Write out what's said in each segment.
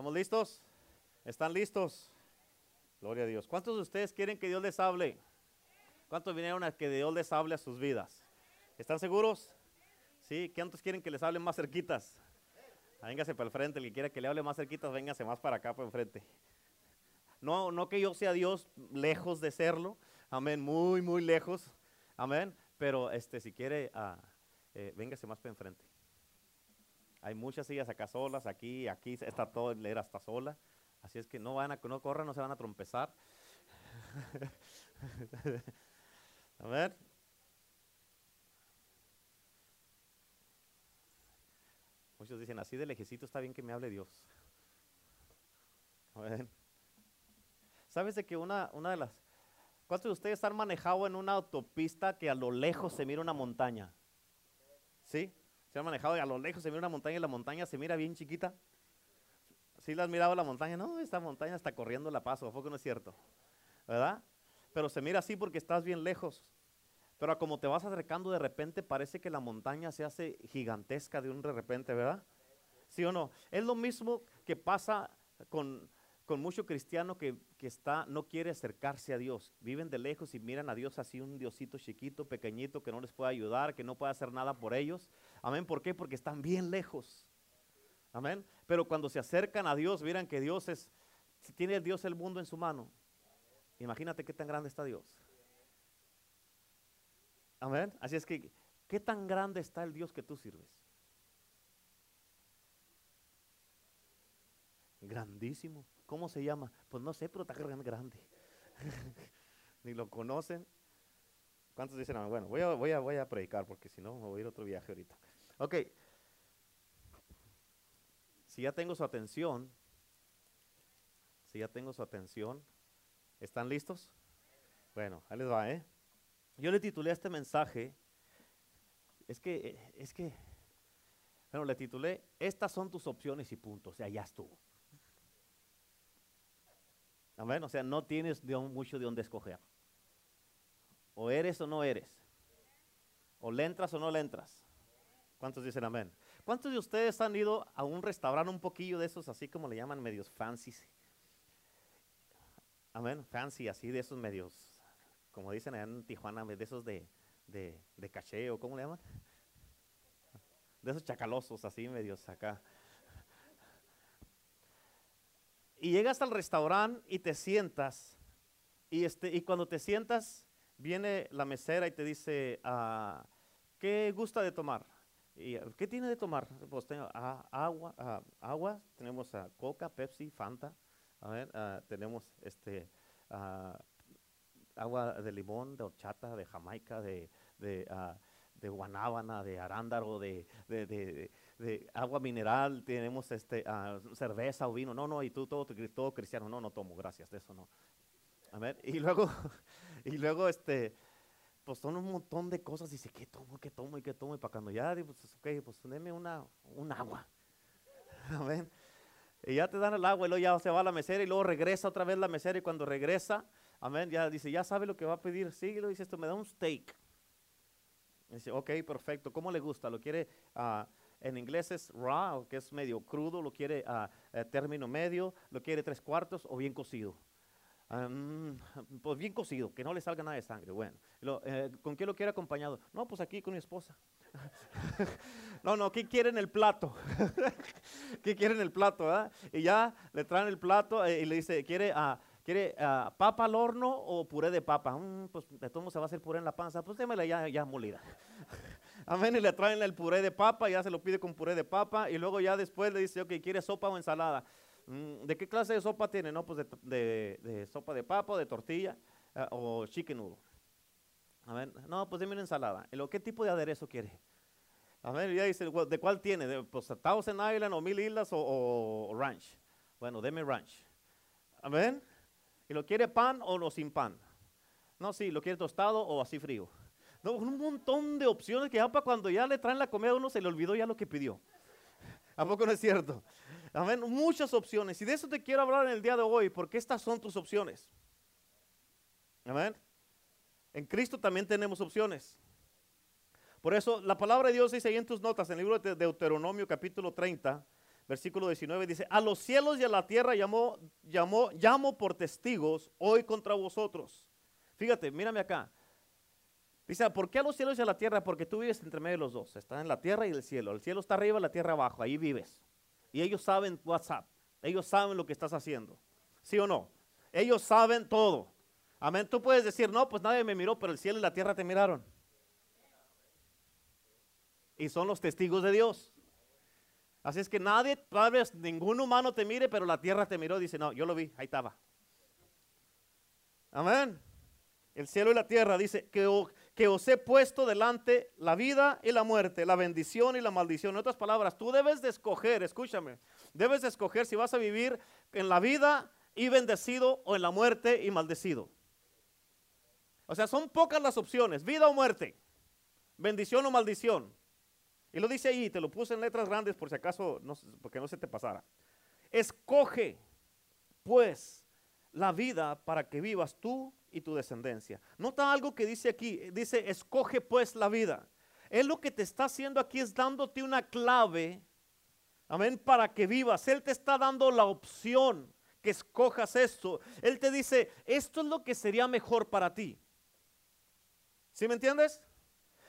¿Estamos listos? ¿Están listos? Gloria a Dios. ¿Cuántos de ustedes quieren que Dios les hable? ¿Cuántos vinieron a que Dios les hable a sus vidas? ¿Están seguros? ¿Sí? ¿Cuántos quieren que les hable más cerquitas? Véngase para el frente, el que quiera que le hable más cerquitas, véngase más para acá, para enfrente. No, no que yo sea Dios lejos de serlo, amén, muy, muy lejos, amén, pero este, si quiere, ah, eh, véngase más para enfrente. Hay muchas sillas acá solas, aquí, aquí está todo, leer hasta sola. Así es que no van a, no corran, no se van a trompezar. a ver. Muchos dicen, así de lejecito está bien que me hable Dios. A ver. ¿Sabes de que una, una de las... ¿Cuántos de ustedes han manejado en una autopista que a lo lejos se mira una montaña? ¿Sí? Se han manejado y a lo lejos se mira una montaña y la montaña se mira bien chiquita. ¿Sí la has mirado la montaña? No, esta montaña está corriendo la paso, ¿a no es cierto? ¿Verdad? Pero se mira así porque estás bien lejos. Pero como te vas acercando de repente, parece que la montaña se hace gigantesca de un repente, ¿verdad? ¿Sí o no? Es lo mismo que pasa con, con mucho cristiano que, que, está, no quiere acercarse a Dios. Viven de lejos y miran a Dios así, un diosito chiquito, pequeñito, que no les puede ayudar, que no puede hacer nada por ellos. Amén. ¿Por qué? Porque están bien lejos. Amén. Pero cuando se acercan a Dios, miran que Dios es, tiene Dios el mundo en su mano, imagínate qué tan grande está Dios. Amén. Así es que, ¿qué tan grande está el Dios que tú sirves? Grandísimo. ¿Cómo se llama? Pues no sé, pero está grande. Ni lo conocen. ¿Cuántos dicen? Ah, bueno, voy a, voy, a, voy a predicar porque si no me voy a ir a otro viaje ahorita. Ok. Si ya tengo su atención, si ya tengo su atención, ¿están listos? Bueno, ahí les va, ¿eh? Yo le titulé a este mensaje, es que, es que, bueno, le titulé, estas son tus opciones y puntos, o sea, ya estuvo. Amén, o sea, no tienes mucho de dónde escoger. O eres o no eres. O le entras o no le entras. ¿Cuántos dicen amén? ¿Cuántos de ustedes han ido a un restaurante un poquillo de esos, así como le llaman, medios fancy? Amén, fancy, así de esos medios, como dicen en Tijuana, de esos de, de, de caché o cómo le llaman? De esos chacalosos, así medios acá. Y llegas al restaurante y te sientas, y, este, y cuando te sientas, viene la mesera y te dice, ah, ¿qué gusta de tomar? ¿Y qué tiene de tomar? Pues tengo ah, agua, ah, agua, tenemos Coca, Pepsi, Fanta, a ver, ah, tenemos este agua de limón, de horchata, de Jamaica, de, ah, de guanábana, de arándaro, de, agua mineral, tenemos este cerveza o vino. No, no, y tú todo, todo cristiano, no, no tomo, gracias, de eso no. A ver, y luego, y luego este, pues son un montón de cosas. Dice, ¿qué tomo, qué tomo y qué tomo? Y para cuando ya, pues, ok, pues deme una, un agua. Amén. Y ya te dan el agua y luego ya se va a la mesera y luego regresa otra vez la mesera y cuando regresa, amén, ya dice, ya sabe lo que va a pedir. Sí, lo dice esto, me da un steak. Dice, ok, perfecto. ¿Cómo le gusta? ¿Lo quiere ah, en inglés es raw, que es medio crudo? ¿Lo quiere a término medio? ¿Lo quiere tres cuartos o bien cocido? Mm, pues bien cocido, que no le salga nada de sangre. Bueno, lo, eh, ¿con qué lo quiere acompañado? No, pues aquí con mi esposa. no, no, ¿qué quiere en el plato? ¿Qué quiere en el plato? verdad? Y ya le traen el plato eh, y le dice, ¿quiere, ah, ¿quiere ah, papa al horno o puré de papa? "Mm, pues de todo se va a hacer puré en la panza, pues démela ya, ya molida. Amén, y le traen el puré de papa, ya se lo pide con puré de papa y luego ya después le dice, ok, ¿quiere sopa o ensalada? "Mm, ¿De qué clase de sopa tiene? No, pues de, sopa de papa, de tortilla ah, o chicken noodle. Amén. No, pues deme una ensalada. ¿Y lo, ¿Qué tipo de aderezo quiere? Amén. Y ya dice, "Well, ¿de cuál tiene? ¿De, pues Thousand Island o Mil Islas o Ranch? Bueno, deme Ranch. Amén. ¿Y lo quiere pan o no sin pan? No, sí, lo quiere tostado o así frío. No, un montón de opciones que ya para cuando ya le traen la comida a uno se le olvidó ya lo que pidió. ¿A poco no es cierto? Amén. Muchas opciones. Y de eso te quiero hablar en el día de hoy, porque estas son tus opciones. Amén. En Cristo también tenemos opciones. Por eso la palabra de Dios dice ahí en tus notas, en el libro de Deuteronomio capítulo 30, versículo 19 dice, a los cielos y a la tierra llamó, llamó, llamo por testigos hoy contra vosotros. Fíjate, mírame acá. Dice, ¿por qué a los cielos y a la tierra? Porque tú vives entre medio de los dos. Está en la tierra y el cielo. El cielo está arriba, la tierra abajo. Ahí vives. Y ellos saben WhatsApp. Ellos saben lo que estás haciendo. ¿Sí o no? Ellos saben todo. Amén. Tú puedes decir, no, pues nadie me miró, pero el cielo y la tierra te miraron. Y son los testigos de Dios. Así es que nadie, tal vez ningún humano te mire, pero la tierra te miró dice, no, yo lo vi, ahí estaba. Amén. El cielo y la tierra dice que, que os he puesto delante la vida y la muerte, la bendición y la maldición. En otras palabras, tú debes de escoger, escúchame, debes de escoger si vas a vivir en la vida y bendecido o en la muerte y maldecido. O sea, son pocas las opciones, vida o muerte, bendición o maldición. Y lo dice ahí, te lo puse en letras grandes por si acaso, porque no se te pasara. Escoge, pues, la vida para que vivas tú y tu descendencia. Nota algo que dice aquí, dice, escoge pues la vida. Él lo que te está haciendo aquí es dándote una clave, amén, para que vivas. Él te está dando la opción que escojas esto. Él te dice, esto es lo que sería mejor para ti. ¿Sí me entiendes?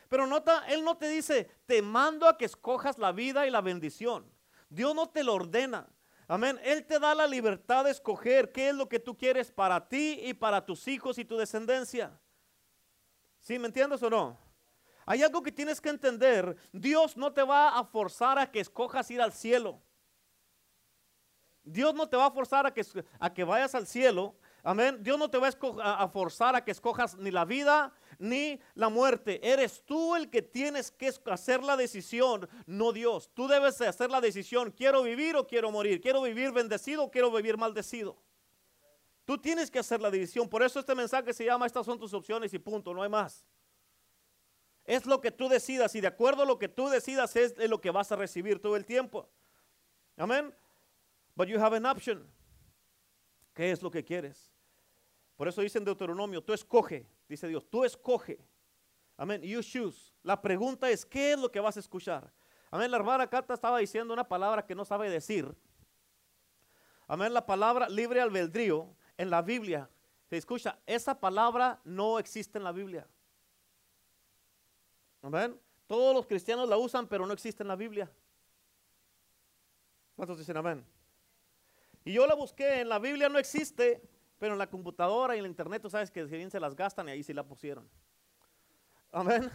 Pero nota, Él no te dice, te mando a que escojas la vida y la bendición. Dios no te lo ordena. Amén. Él te da la libertad de escoger qué es lo que tú quieres para ti y para tus hijos y tu descendencia. ¿Sí me entiendes o no? Hay algo que tienes que entender. Dios no te va a forzar a que escojas ir al cielo. Dios no te va a forzar a que, a que vayas al cielo. Amén. Dios no te va a, a, forzar a que escojas ni la vida ni la muerte. Eres tú el que tienes que hacer la decisión, no Dios. Tú debes hacer la decisión, quiero vivir o quiero morir, quiero vivir bendecido o quiero vivir maldecido. Tú tienes que hacer la decisión. Por eso este mensaje se llama, estas son tus opciones y punto, no hay más. Es lo que tú decidas y de acuerdo a lo que tú decidas es lo que vas a recibir todo el tiempo. Amén. But you have an option. ¿Qué es lo que quieres? Por eso dice en Deuteronomio, tú escoge dice Dios, tú escoge. Amén. You choose. La pregunta es, ¿qué es lo que vas a escuchar? Amén. La hermana Cata estaba diciendo una palabra que no sabe decir. Amén. La palabra libre albedrío en la Biblia. Se escucha, esa palabra no existe en la Biblia. Amén. Todos los cristianos la usan, pero no existe en la Biblia. ¿Cuántos dicen amén? Y yo la busqué, en la Biblia no existe. Pero en la computadora y en el internet tú sabes que bien se las gastan y ahí sí la pusieron. Amén.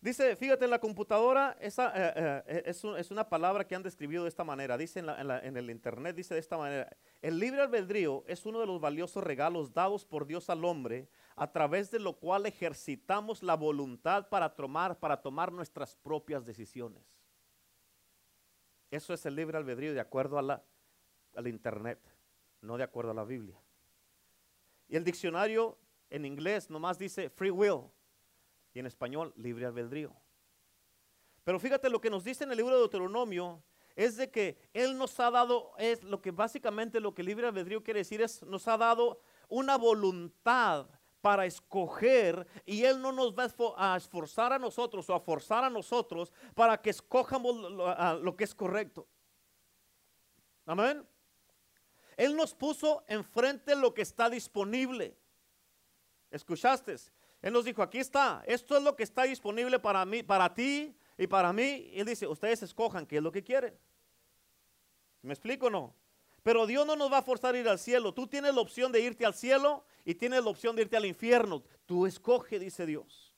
Dice, fíjate, en la computadora esa, eh, eh, es, una palabra que han describido de esta manera. Dice en, en, el internet, dice de esta manera. El libre albedrío es uno de los valiosos regalos dados por Dios al hombre, a través de lo cual ejercitamos la voluntad para tomar, para tomar nuestras propias decisiones. Eso es el libre albedrío de acuerdo a la, al internet, no de acuerdo a la Biblia. Y el diccionario en inglés nomás dice free will y en español libre albedrío. Pero fíjate lo que nos dice en el libro de Deuteronomio es de que Él nos ha dado, es lo que básicamente lo que libre albedrío quiere decir es, nos ha dado una voluntad para escoger y Él no nos va a esforzar a nosotros o a forzar a nosotros para que escojamos lo, lo que es correcto. Amén. Él nos puso enfrente lo que está disponible. ¿Escuchaste? Él nos dijo, aquí está, esto es lo que está disponible para mí, para ti y para mí. Y él dice, ustedes escojan qué es lo que quieren. ¿Me explico o no? Pero Dios no nos va a forzar a ir al cielo. Tú tienes la opción de irte al cielo y tienes la opción de irte al infierno. Tú escoge, dice Dios.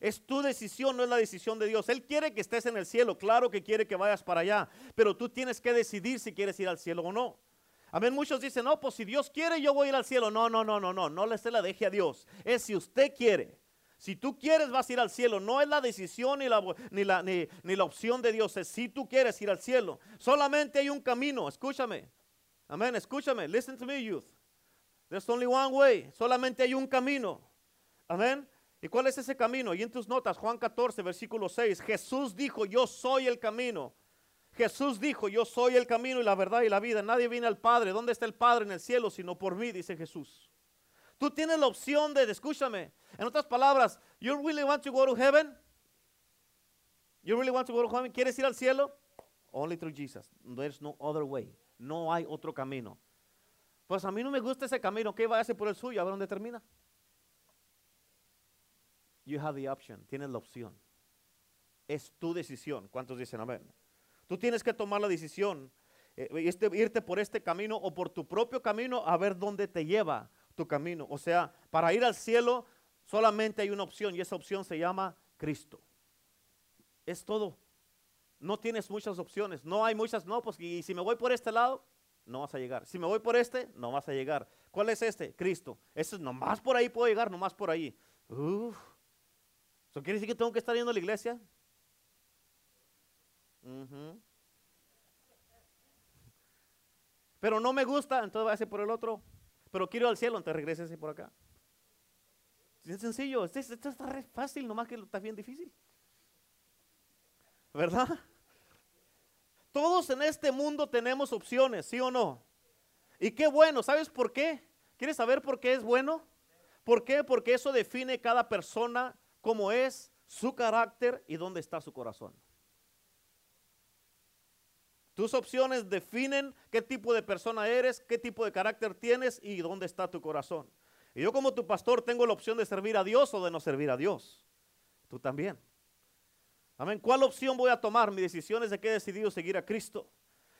Es tu decisión, no es la decisión de Dios. Él quiere que estés en el cielo, claro que quiere que vayas para allá, pero tú tienes que decidir si quieres ir al cielo o no. Amén. Muchos dicen, no, pues si Dios quiere, yo voy a ir al cielo. No, no, no, no, no, no le la deje a Dios. Es si usted quiere. Si tú quieres, vas a ir al cielo. No es la decisión ni la, ni la, ni, la opción de Dios. Es si tú quieres ir al cielo. Solamente hay un camino. Escúchame. Amén. Escúchame. Listen to me, youth. There's only one way. Solamente hay un camino. Amén. ¿Y cuál es ese camino? Y en tus notas, Juan 14, versículo 6. Jesús dijo, yo soy el camino. Jesús dijo, yo soy el camino y la verdad y la vida. Nadie viene al Padre. ¿Dónde está el Padre en el cielo? Sino por mí, dice Jesús. Tú tienes la opción de, escúchame, en otras palabras, you really want to go to heaven? You really want to go to heaven? ¿Quieres ir al cielo? Only through Jesus. There's no other way. No hay otro camino. Pues a mí no me gusta ese camino. ¿Qué va a hacer por el suyo? A ver dónde termina. You have the option. Tienes la opción. Es tu decisión. ¿Cuántos dicen amén? Tú tienes que tomar la decisión. eh, este- irte por este camino o por tu propio camino a ver dónde te lleva tu camino. O sea, para ir al cielo solamente hay una opción y esa opción se llama Cristo. Es todo. No tienes muchas opciones. No hay muchas. No, pues y si me voy por este lado, no vas a llegar. Si me voy por este, no vas a llegar. ¿Cuál es este? Cristo. Ese es nomás por ahí puedo llegar, nomás por ahí. Uf. ¿Eso quiere decir que tengo que estar yendo a la iglesia? Ujú. Pero no me gusta, entonces váyase por el otro. Pero quiero ir al cielo, entonces regrésese por acá. Es sencillo, esto, esto está re fácil, nomás que está bien difícil. ¿Verdad? Todos en este mundo tenemos opciones, ¿sí o no? Y qué bueno, ¿sabes por qué? ¿Quieres saber por qué es bueno? ¿Por qué? Porque eso define cada persona, cómo es, su carácter y dónde está su corazón. Tus opciones definen qué tipo de persona eres, qué tipo de carácter tienes y dónde está tu corazón. Y yo como tu pastor tengo la opción de servir a Dios o de no servir a Dios. Tú también. Amén. ¿Cuál opción voy a tomar? Mi decisión es de que he decidido seguir a Cristo.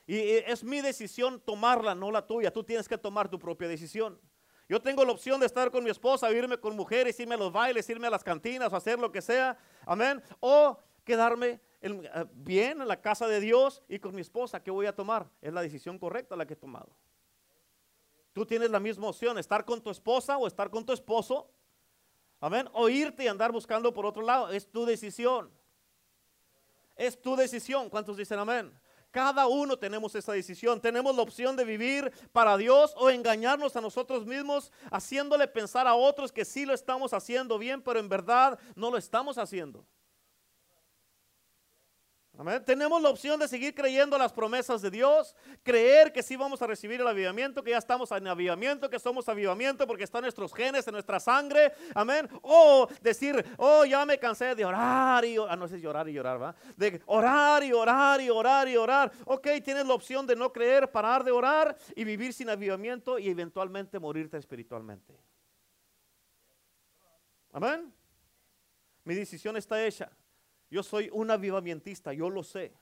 Y es mi decisión tomarla, no la tuya. Tú tienes que tomar tu propia decisión. Yo tengo la opción de estar con mi esposa, irme con mujeres, irme a los bailes, irme a las cantinas hacer lo que sea. Amén. O quedarme eh, bien en la casa de Dios y con mi esposa. ¿Qué voy a tomar? Es la decisión correcta la que he tomado. Tú tienes la misma opción, estar con tu esposa o estar con tu esposo. Amén. O irte y andar buscando por otro lado. Es tu decisión. Es tu decisión. ¿Cuántos dicen amén? Cada uno tenemos esa decisión. Tenemos la opción de vivir para Dios o engañarnos a nosotros mismos, haciéndole pensar a otros que sí lo estamos haciendo bien, pero en verdad no lo estamos haciendo. Amén. Tenemos la opción de seguir creyendo las promesas de Dios, creer que sí vamos a recibir el avivamiento, que ya estamos en avivamiento, que somos avivamiento porque están nuestros genes, en nuestra sangre. Amén. O decir, oh, ya me cansé de orar y orar. Ah, no sé llorar y llorar, ¿va? De orar y orar y orar y orar. Ok, tienes la opción de no creer, parar de orar y vivir sin avivamiento y eventualmente morirte espiritualmente. Amén. Mi decisión está hecha. Yo soy un avivamentista, yo lo sé.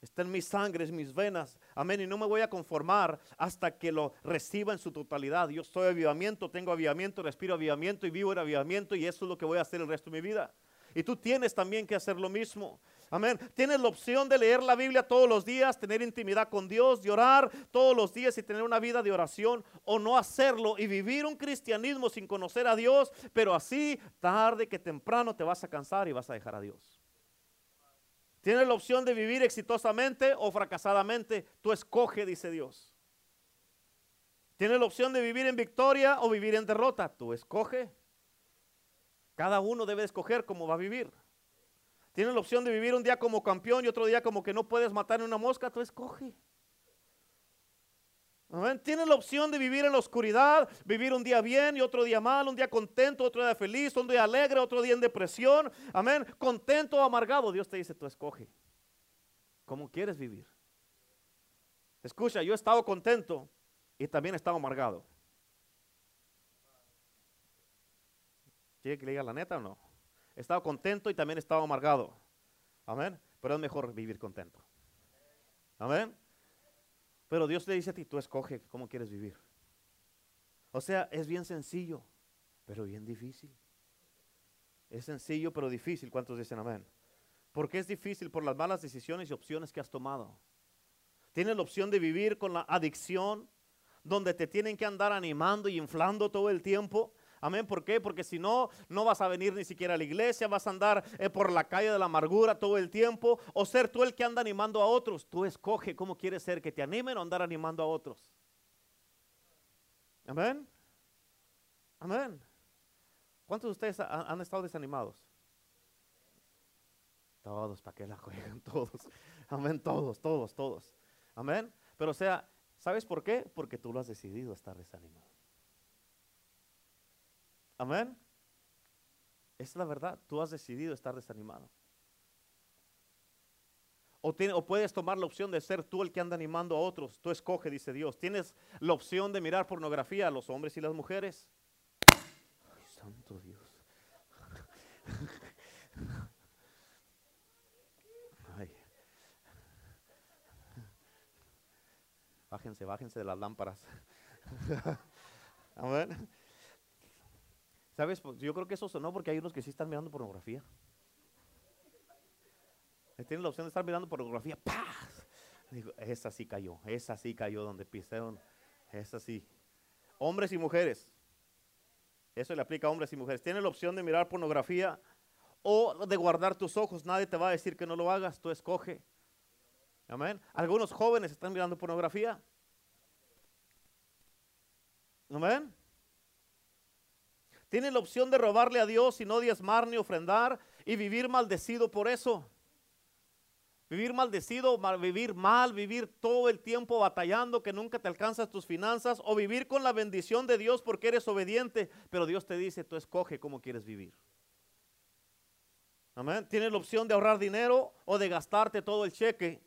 Está en mis sangres, mis venas. Amén. Y no me voy a conformar hasta que lo reciba en su totalidad. Yo soy avivamiento, tengo avivamiento, respiro avivamiento y vivo en avivamiento y eso es lo que voy a hacer el resto de mi vida. Y tú tienes también que hacer lo mismo. Amén. Tienes la opción de leer la Biblia todos los días, tener intimidad con Dios, de orar todos los días y tener una vida de oración o no hacerlo y vivir un cristianismo sin conocer a Dios, pero así tarde que temprano te vas a cansar y vas a dejar a Dios. Tienes la opción de vivir exitosamente o fracasadamente. Tú escoge, dice Dios. Tienes la opción de vivir en victoria o vivir en derrota. Tú escoge. Cada uno debe escoger cómo va a vivir. Tienes la opción de vivir un día como campeón y otro día como que no puedes matar una mosca. Tú escoge. Amén. Tienes la opción de vivir en la oscuridad, vivir un día bien y otro día mal, un día contento, otro día feliz, un día alegre, otro día en depresión. Amén. Contento o amargado. Dios te dice, tú escoge. ¿Cómo quieres vivir? Escucha, yo he estado contento y también he estado amargado. ¿Quiere que le diga la neta o no? He estado contento y también he estado amargado. Amén. Pero es mejor vivir contento. Amén. Pero Dios te dice a ti, tú escoge cómo quieres vivir. O sea, es bien sencillo, pero bien difícil. Es sencillo, pero difícil. ¿Cuántos dicen amén? Porque es difícil por las malas decisiones y opciones que has tomado. Tienes la opción de vivir con la adicción, donde te tienen que andar animando y inflando todo el tiempo. Amén. ¿Por qué? Porque si no, no vas a venir ni siquiera a la iglesia, vas a andar eh, por la calle de la amargura todo el tiempo, o ser tú el que anda animando a otros. Tú escoge cómo quieres ser, que te animen o andar animando a otros. Amén. Amén. ¿Cuántos de ustedes ha- han estado desanimados? Todos, ¿para qué la juegan? Todos. Amén, todos, todos, todos. Amén. Pero o sea, ¿sabes por qué? Porque tú lo has decidido estar desanimado. Amén. Es la verdad, tú has decidido estar desanimado. O, tiene- o puedes tomar la opción de ser tú el que anda animando a otros. Tú escoge, dice Dios. Tienes la opción de mirar pornografía a los hombres y las mujeres. Ay, santo Dios. Ay. Bájense, bájense de las lámparas. Amén. ¿Sabes? Pues yo creo que eso sonó porque hay unos que sí están mirando pornografía. Tienen la opción de estar mirando pornografía. ¡Paz! Digo, esa sí cayó, esa sí cayó donde pisaron. Esa sí. Hombres y mujeres. Eso le aplica a hombres y mujeres. Tienen la opción de mirar pornografía o de guardar tus ojos. Nadie te va a decir que no lo hagas. Tú escoge. Amén. Algunos jóvenes están mirando pornografía. Amén. Tienen la opción de robarle a Dios y no diezmar ni ofrendar y vivir maldecido por eso. Vivir maldecido, mal- vivir mal, vivir todo el tiempo batallando que nunca te alcanzas tus finanzas o vivir con la bendición de Dios porque eres obediente, pero Dios te dice, tú escoge cómo quieres vivir. Amén. Tienes la opción de ahorrar dinero o de gastarte todo el cheque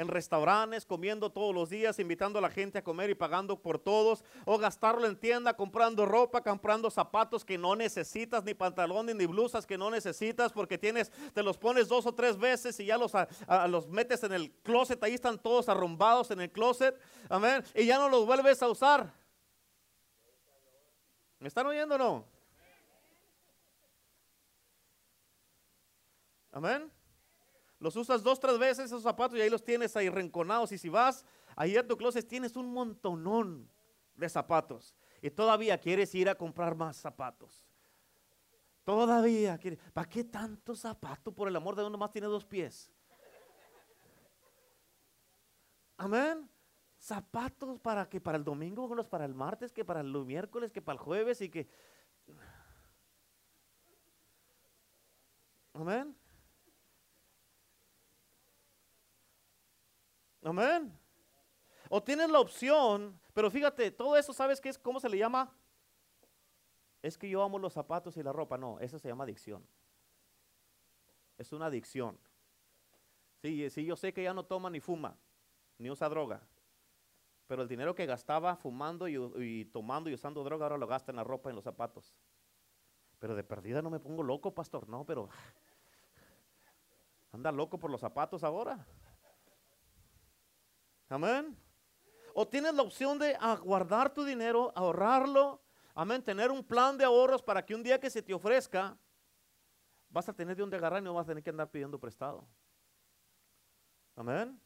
en restaurantes, comiendo todos los días, invitando a la gente a comer y pagando por todos, o gastarlo en tienda, comprando ropa, comprando zapatos que no necesitas, ni pantalones, ni blusas que no necesitas, porque tienes, te los pones dos o tres veces y ya los, los metes en el closet, ahí están todos arrumbados en el closet, amén, y ya no los vuelves a usar. ¿Me están oyendo o no? Amén. Los usas dos, tres veces esos zapatos y ahí los tienes ahí renconados. Y si vas ahí a tu closet tienes un montonón de zapatos. Y todavía quieres ir a comprar más zapatos. Todavía quieres. ¿Para qué tanto zapato? Por el amor de Dios, nomás tiene dos pies. Amén. Zapatos para que para el domingo, unos para el martes, que para el miércoles, que para el jueves y que. Amén. Amén. O tienes la opción, pero fíjate, todo eso, ¿sabes qué es? ¿Cómo se le llama? Es que yo amo los zapatos y la ropa. No, eso se llama adicción. Es una adicción. Sí, sí, yo sé que ya no toma ni fuma, ni usa droga. Pero el dinero que gastaba fumando y, y tomando y usando droga, ahora lo gasta en la ropa y en los zapatos. Pero de perdida no me pongo loco, pastor. No, pero anda loco por los zapatos ahora. Amén. O tienes la opción de guardar tu dinero, ahorrarlo. Amén. Tener un plan de ahorros para que un día que se te ofrezca, vas a tener de dónde agarrar y no vas a tener que andar pidiendo prestado. Amén.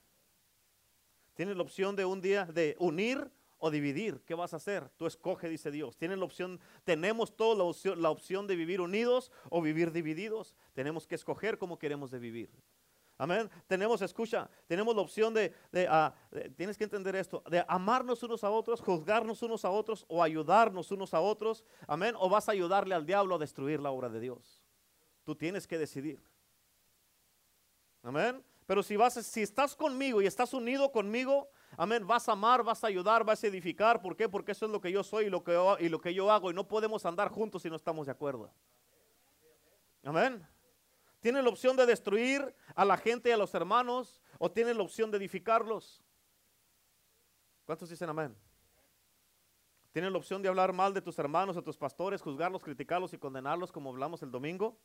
Tienes la opción de un día de unir o dividir. ¿Qué vas a hacer? Tú escoge, dice Dios. Tienes la opción, tenemos toda la opción, la opción de vivir unidos o vivir divididos. Tenemos que escoger cómo queremos de vivir. Amén. Tenemos, escucha, tenemos la opción ah, de- tienes que entender esto, de amarnos unos a otros, juzgarnos unos a otros o ayudarnos unos a otros. Amén. O vas a ayudarle al diablo a destruir la obra de Dios. Tú tienes que decidir. Amén. Pero si vas, si estás conmigo y estás unido conmigo, amén, vas a amar, vas a ayudar, vas a edificar. ¿Por qué? Porque eso es lo que yo soy y lo que y lo que yo hago. Y no podemos andar juntos si no estamos de acuerdo. Amén. Tienes la opción de destruir a la gente y a los hermanos o tienes la opción de edificarlos. ¿Cuántos dicen amén? Tienes la opción de hablar mal de tus hermanos o tus pastores, juzgarlos, criticarlos y condenarlos como hablamos el domingo.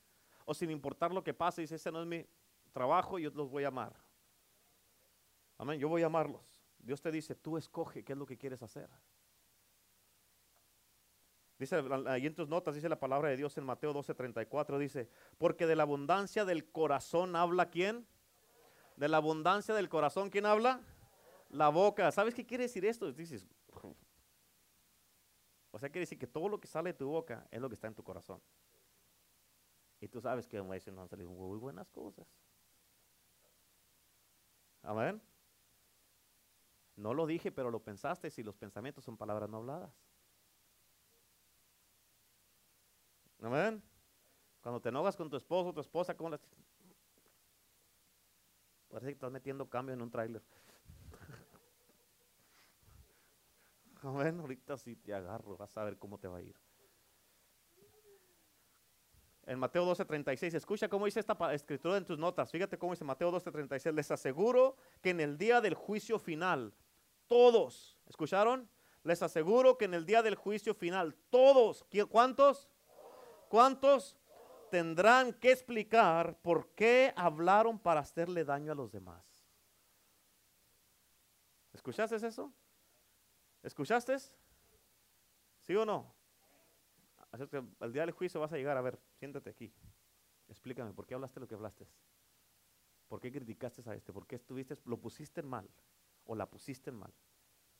O sin importar lo que pase, dice, ese no es mi trabajo, yo los voy a amar. Amén, yo voy a amarlos. Dios te dice, tú escoge qué es lo que quieres hacer. Dice ahí en tus notas, dice la palabra de Dios en Mateo 12:34, dice, porque de la abundancia del corazón habla quién? De la abundancia del corazón, ¿quién habla? La boca. ¿Sabes qué quiere decir esto? Dices, o sea, quiere decir que todo lo que sale de tu boca es lo que está en tu corazón. Y tú sabes que veces no han salido muy buenas cosas. Amén. No lo dije, pero lo pensaste si los pensamientos son palabras no habladas. Amén. Cuando te enojas con tu esposo tu esposa, ¿cómo las... Parece que estás metiendo cambio en un tráiler. Amén. Ahorita sí te agarro, vas a ver cómo te va a ir. en Mateo 12:36. Escucha cómo dice esta escritura en tus notas. Fíjate cómo dice Mateo 12:36. Les aseguro que en el día del juicio final, todos, ¿escucharon? Les aseguro que en el día del juicio final, todos, ¿qui- ¿cuántos? ¿Cuántos tendrán que explicar por qué hablaron para hacerle daño a los demás? ¿Escuchaste eso? ¿Escuchaste? ¿Sí o no? Así que al día del juicio vas a llegar, a ver, siéntate aquí. Explícame, ¿por qué hablaste lo que hablaste? ¿Por qué criticaste a este? ¿Por qué estuviste, lo pusiste mal? ¿O la pusiste mal?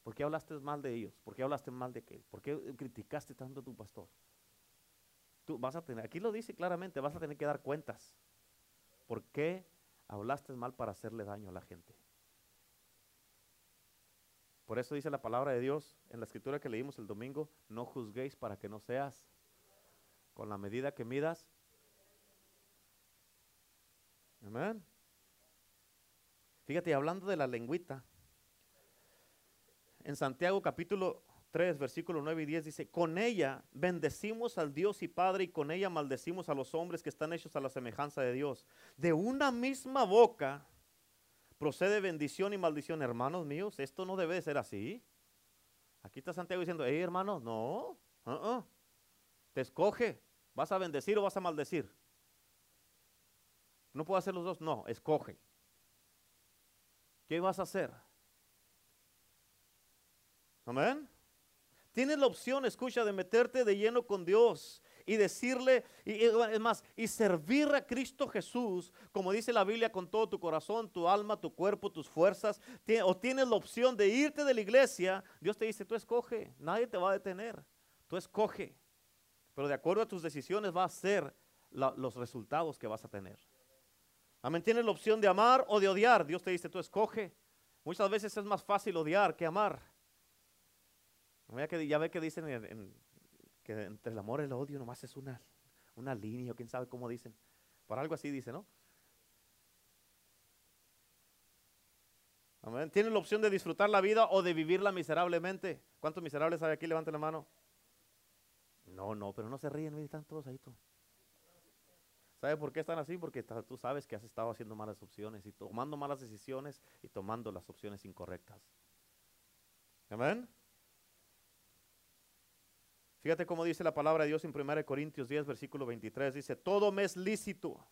¿Por qué hablaste mal de ellos? ¿Por qué hablaste mal de aquel? ¿Por qué criticaste tanto a tu pastor? Tú vas a tener, aquí lo dice claramente, vas a tener que dar cuentas. ¿Por qué hablaste mal para hacerle daño a la gente? Por eso dice la palabra de Dios en la escritura que leímos el domingo, no juzguéis para que no seas con la medida que midas. Amén. Fíjate, hablando de la lengüita, en Santiago capítulo 3, versículo 9 y 10 dice, con ella bendecimos al Dios y Padre y con ella maldecimos a los hombres que están hechos a la semejanza de Dios. De una misma boca procede bendición y maldición, hermanos míos, esto no debe de ser así. Aquí está Santiago diciendo, hey hermanos, no, uh-uh. te escoge, vas a bendecir o vas a maldecir. No puedo hacer los dos, no, escoge. ¿Qué vas a hacer? Amén. Tienes la opción, escucha, de meterte de lleno con Dios y decirle, y, es más, y servir a Cristo Jesús, como dice la Biblia, con todo tu corazón, tu alma, tu cuerpo, tus fuerzas. O tienes la opción de irte de la iglesia. Dios te dice, tú escoge, nadie te va a detener. Tú escoge. Pero de acuerdo a tus decisiones va a ser los resultados que vas a tener. Amén. Tienes la opción de amar o de odiar. Dios te dice, tú escoge. Muchas veces es más fácil odiar que amar. Ya, ve que dicen en- en- que entre el amor y el odio nomás es una, una línea, o quién sabe cómo dicen. Por algo así dice, ¿no? Amén. Tienes la opción de disfrutar la vida o de vivirla miserablemente. ¿Cuántos miserables hay aquí? Levanten la mano. No, no, pero no se ríen, están todos ahí. tú. ¿Sabe por qué están así? Porque tú sabes que has estado haciendo malas opciones y tomando malas decisiones y tomando las opciones incorrectas. Amén. Fíjate cómo dice la palabra de Dios en 1 Corintios 10, versículo 23. Dice, todo me es lícito.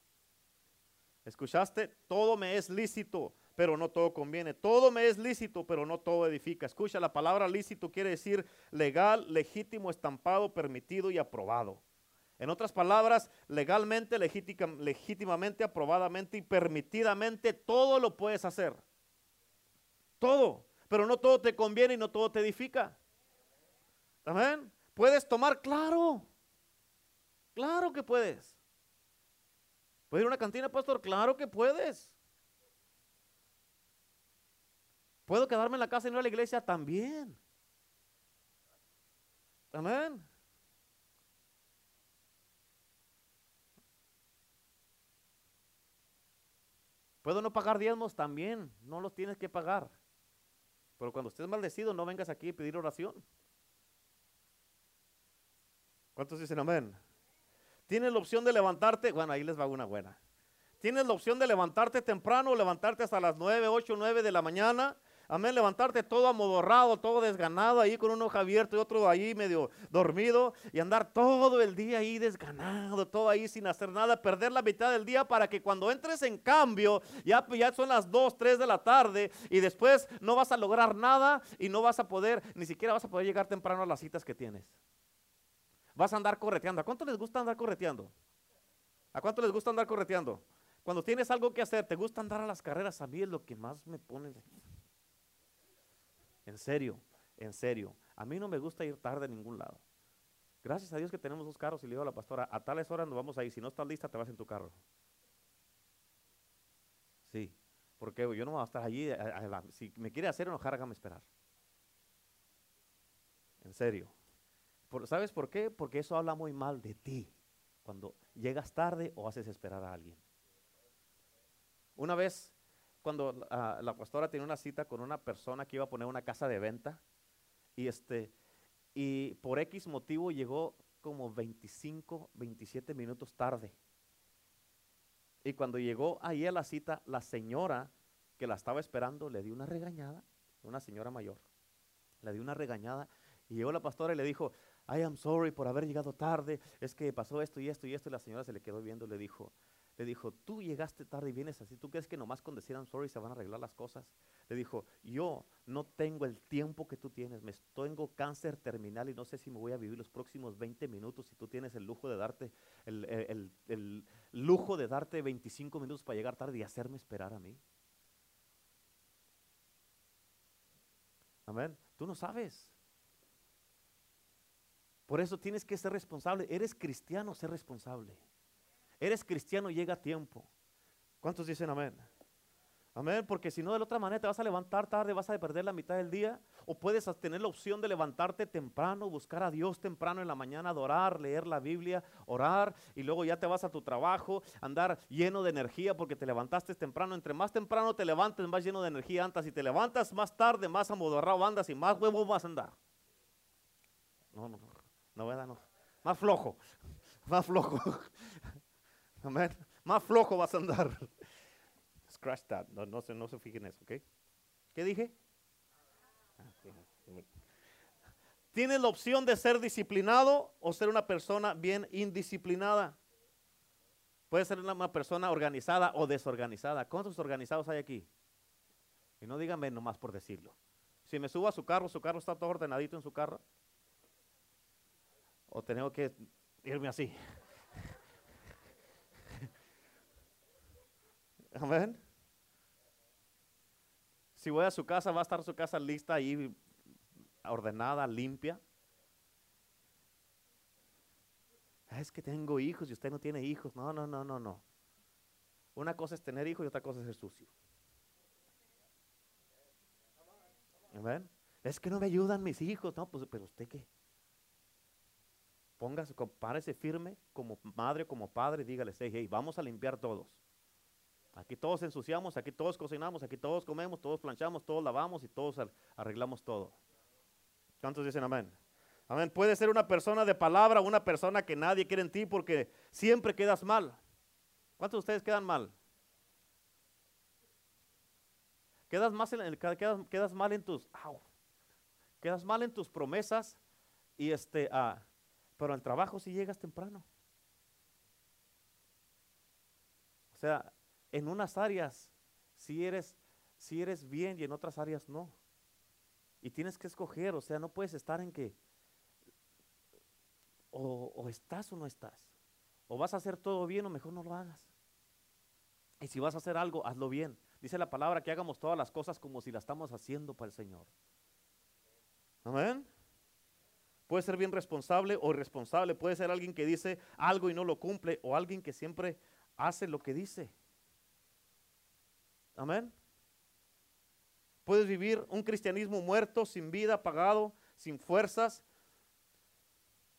¿Escuchaste? Todo me es lícito, pero no todo conviene. Todo me es lícito, pero no todo edifica. Escucha, la palabra lícito quiere decir legal, legítimo, estampado, permitido y aprobado. En otras palabras, legalmente, legítimamente, aprobadamente y permitidamente, todo lo puedes hacer. Todo. Pero no todo te conviene y no todo te edifica. Amén. ¿Puedes tomar? Claro. Claro que puedes. ¿Puedes ir a una cantina, pastor? Claro que puedes. ¿Puedo quedarme en la casa y no ir a la iglesia? También. Amén. ¿Puedo no pagar diezmos? También. No los tienes que pagar. Pero cuando estés maldecido, no vengas aquí a pedir oración. ¿Cuántos dicen amén? Tienes la opción de levantarte. Bueno, ahí les va una buena. Tienes la opción de levantarte temprano, levantarte hasta las 9, 8, 9 de la mañana. Amén, levantarte todo amodorrado, todo desganado ahí con un ojo abierto y otro ahí medio dormido y andar todo el día ahí desganado, todo ahí sin hacer nada, perder la mitad del día para que cuando entres en cambio, ya, ya son las 2, 3 de la tarde y después no vas a lograr nada y no vas a poder, ni siquiera vas a poder llegar temprano a las citas que tienes. Vas a andar correteando. ¿A cuánto les gusta andar correteando? ¿A cuánto les gusta andar correteando? Cuando tienes algo que hacer, ¿te gusta andar a las carreras? A mí es lo que más me pone. En serio, en serio. A mí no me gusta ir tarde a ningún lado. Gracias a Dios que tenemos dos carros y le digo a la pastora, a tales horas nos vamos a ir. Si no estás lista, te vas en tu carro. Sí, porque yo no voy a estar allí. a- si me quiere hacer enojar, hágame esperar. En serio. ¿Sabes por qué? Porque eso habla muy mal de ti cuando llegas tarde o haces esperar a alguien. Una vez, cuando la pastora tenía una cita con una persona que iba a poner una casa de venta, y este, y por X motivo llegó como 25, 27 minutos tarde. Y cuando llegó ahí a la cita, la señora que la estaba esperando le dio una regañada, una señora mayor, le dio una regañada y llegó la pastora y le dijo, I am sorry por haber llegado tarde, es que pasó esto y esto y esto y la señora se le quedó viendo le dijo, le dijo, tú llegaste tarde y vienes así, ¿tú crees que nomás con decir I'm sorry se van a arreglar las cosas? Le dijo, yo no tengo el tiempo que tú tienes, me tengo cáncer terminal y no sé si me voy a vivir los próximos 20 minutos si tú tienes el lujo de darte, el, el lujo de darte 25 minutos para llegar tarde y hacerme esperar a mí. Amén. Tú no sabes. Por eso tienes que ser responsable. Eres cristiano, ser responsable. Eres cristiano, llega a tiempo. ¿Cuántos dicen amén? Amén, porque si no de la otra manera te vas a levantar tarde, vas a perder la mitad del día, o puedes tener la opción de levantarte temprano, buscar a Dios temprano en la mañana, adorar, leer la Biblia, orar, y luego ya te vas a tu trabajo, andar lleno de energía porque te levantaste temprano. Entre más temprano te levantes, más lleno de energía andas. Si te levantas más tarde, más amodorrado andas y más huevo vas a andar. No, no, no, no, no. Más flojo, más flojo. Más flojo vas a andar. Scratch that. No, no, se, no se fijen en eso, ¿ok? ¿Qué dije? Tienes la opción de ser disciplinado o ser una persona bien indisciplinada. Puede ser una persona organizada o desorganizada. ¿Cuántos organizados hay aquí? Y no díganme nomás por decirlo. Si me subo a su carro, su carro está todo ordenadito en su carro. O tengo que irme así. Amén. Si voy a su casa, va a estar su casa lista ahí, ordenada, limpia. Ah, es que tengo hijos y usted no tiene hijos. No, no, no, no, no. Una cosa es tener hijos y otra cosa es ser sucio. Amén. Es que no me ayudan mis hijos. No, pues, pero usted qué. Póngase, compárese firme como madre, como padre, dígale, hey, vamos a limpiar todos. Aquí todos ensuciamos, aquí todos cocinamos, aquí todos comemos, todos planchamos, todos lavamos y todos arreglamos todo. ¿Cuántos dicen amén? Amén. Puede ser una persona de palabra, una persona que nadie quiere en ti porque siempre quedas mal. ¿Cuántos de ustedes quedan mal? Quedas, más en quedas, mal en tus, quedas mal en tus promesas y este, ah, pero al trabajo si llegas temprano. O sea, en unas áreas si eres, si eres bien y en otras áreas no. Y tienes que escoger, o sea, no puedes estar en que o, o estás o no estás. O vas a hacer todo bien o mejor no lo hagas. Y si vas a hacer algo, hazlo bien. Dice la palabra que hagamos todas las cosas como si las estamos haciendo para el Señor. Amén. Puede ser bien responsable o irresponsable. Puede ser alguien que dice algo y no lo cumple o alguien que siempre hace lo que dice. Amén. Puedes vivir un cristianismo muerto, sin vida, apagado, sin fuerzas,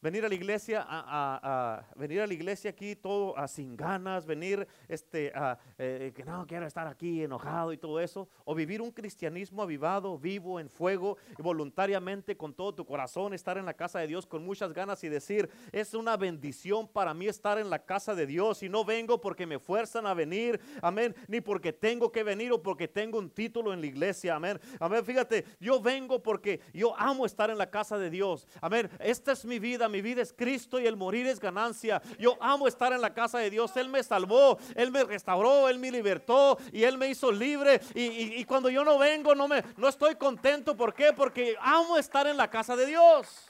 venir a la iglesia, a, venir a la iglesia aquí todo sin ganas, venir este, eh, que no quiero estar aquí enojado y todo eso, o vivir un cristianismo avivado, vivo, en fuego, y voluntariamente con todo tu corazón, estar en la casa de Dios con muchas ganas y decir, es una bendición para mí estar en la casa de Dios y no vengo porque me fuerzan a venir, amén, ni porque tengo que venir o porque tengo un título en la iglesia, amén, amén, fíjate, yo vengo porque yo amo estar en la casa de Dios, amén, esta es mi vida, mi vida es Cristo y el morir es ganancia. Yo amo estar en la casa de Dios. Él me salvó, Él me restauró, Él me libertó y Él me hizo libre. Y, cuando yo no vengo, no, me, no estoy contento. ¿Por qué? Porque amo estar en la casa de Dios.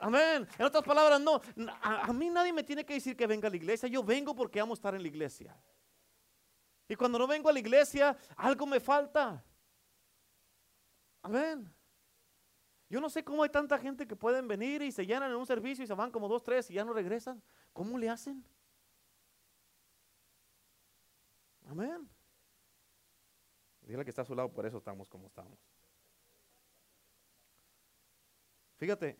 Amén. En otras palabras, no, a, a, mí nadie me tiene que decir que venga a la iglesia. Yo vengo porque amo estar en la iglesia. Y cuando no vengo a la iglesia, algo me falta. Amén. Yo no sé cómo hay tanta gente que pueden venir y se llenan en un servicio y se van como dos, tres y ya no regresan. ¿Cómo le hacen? Amén. Dile que está a su lado, por eso estamos como estamos. Fíjate,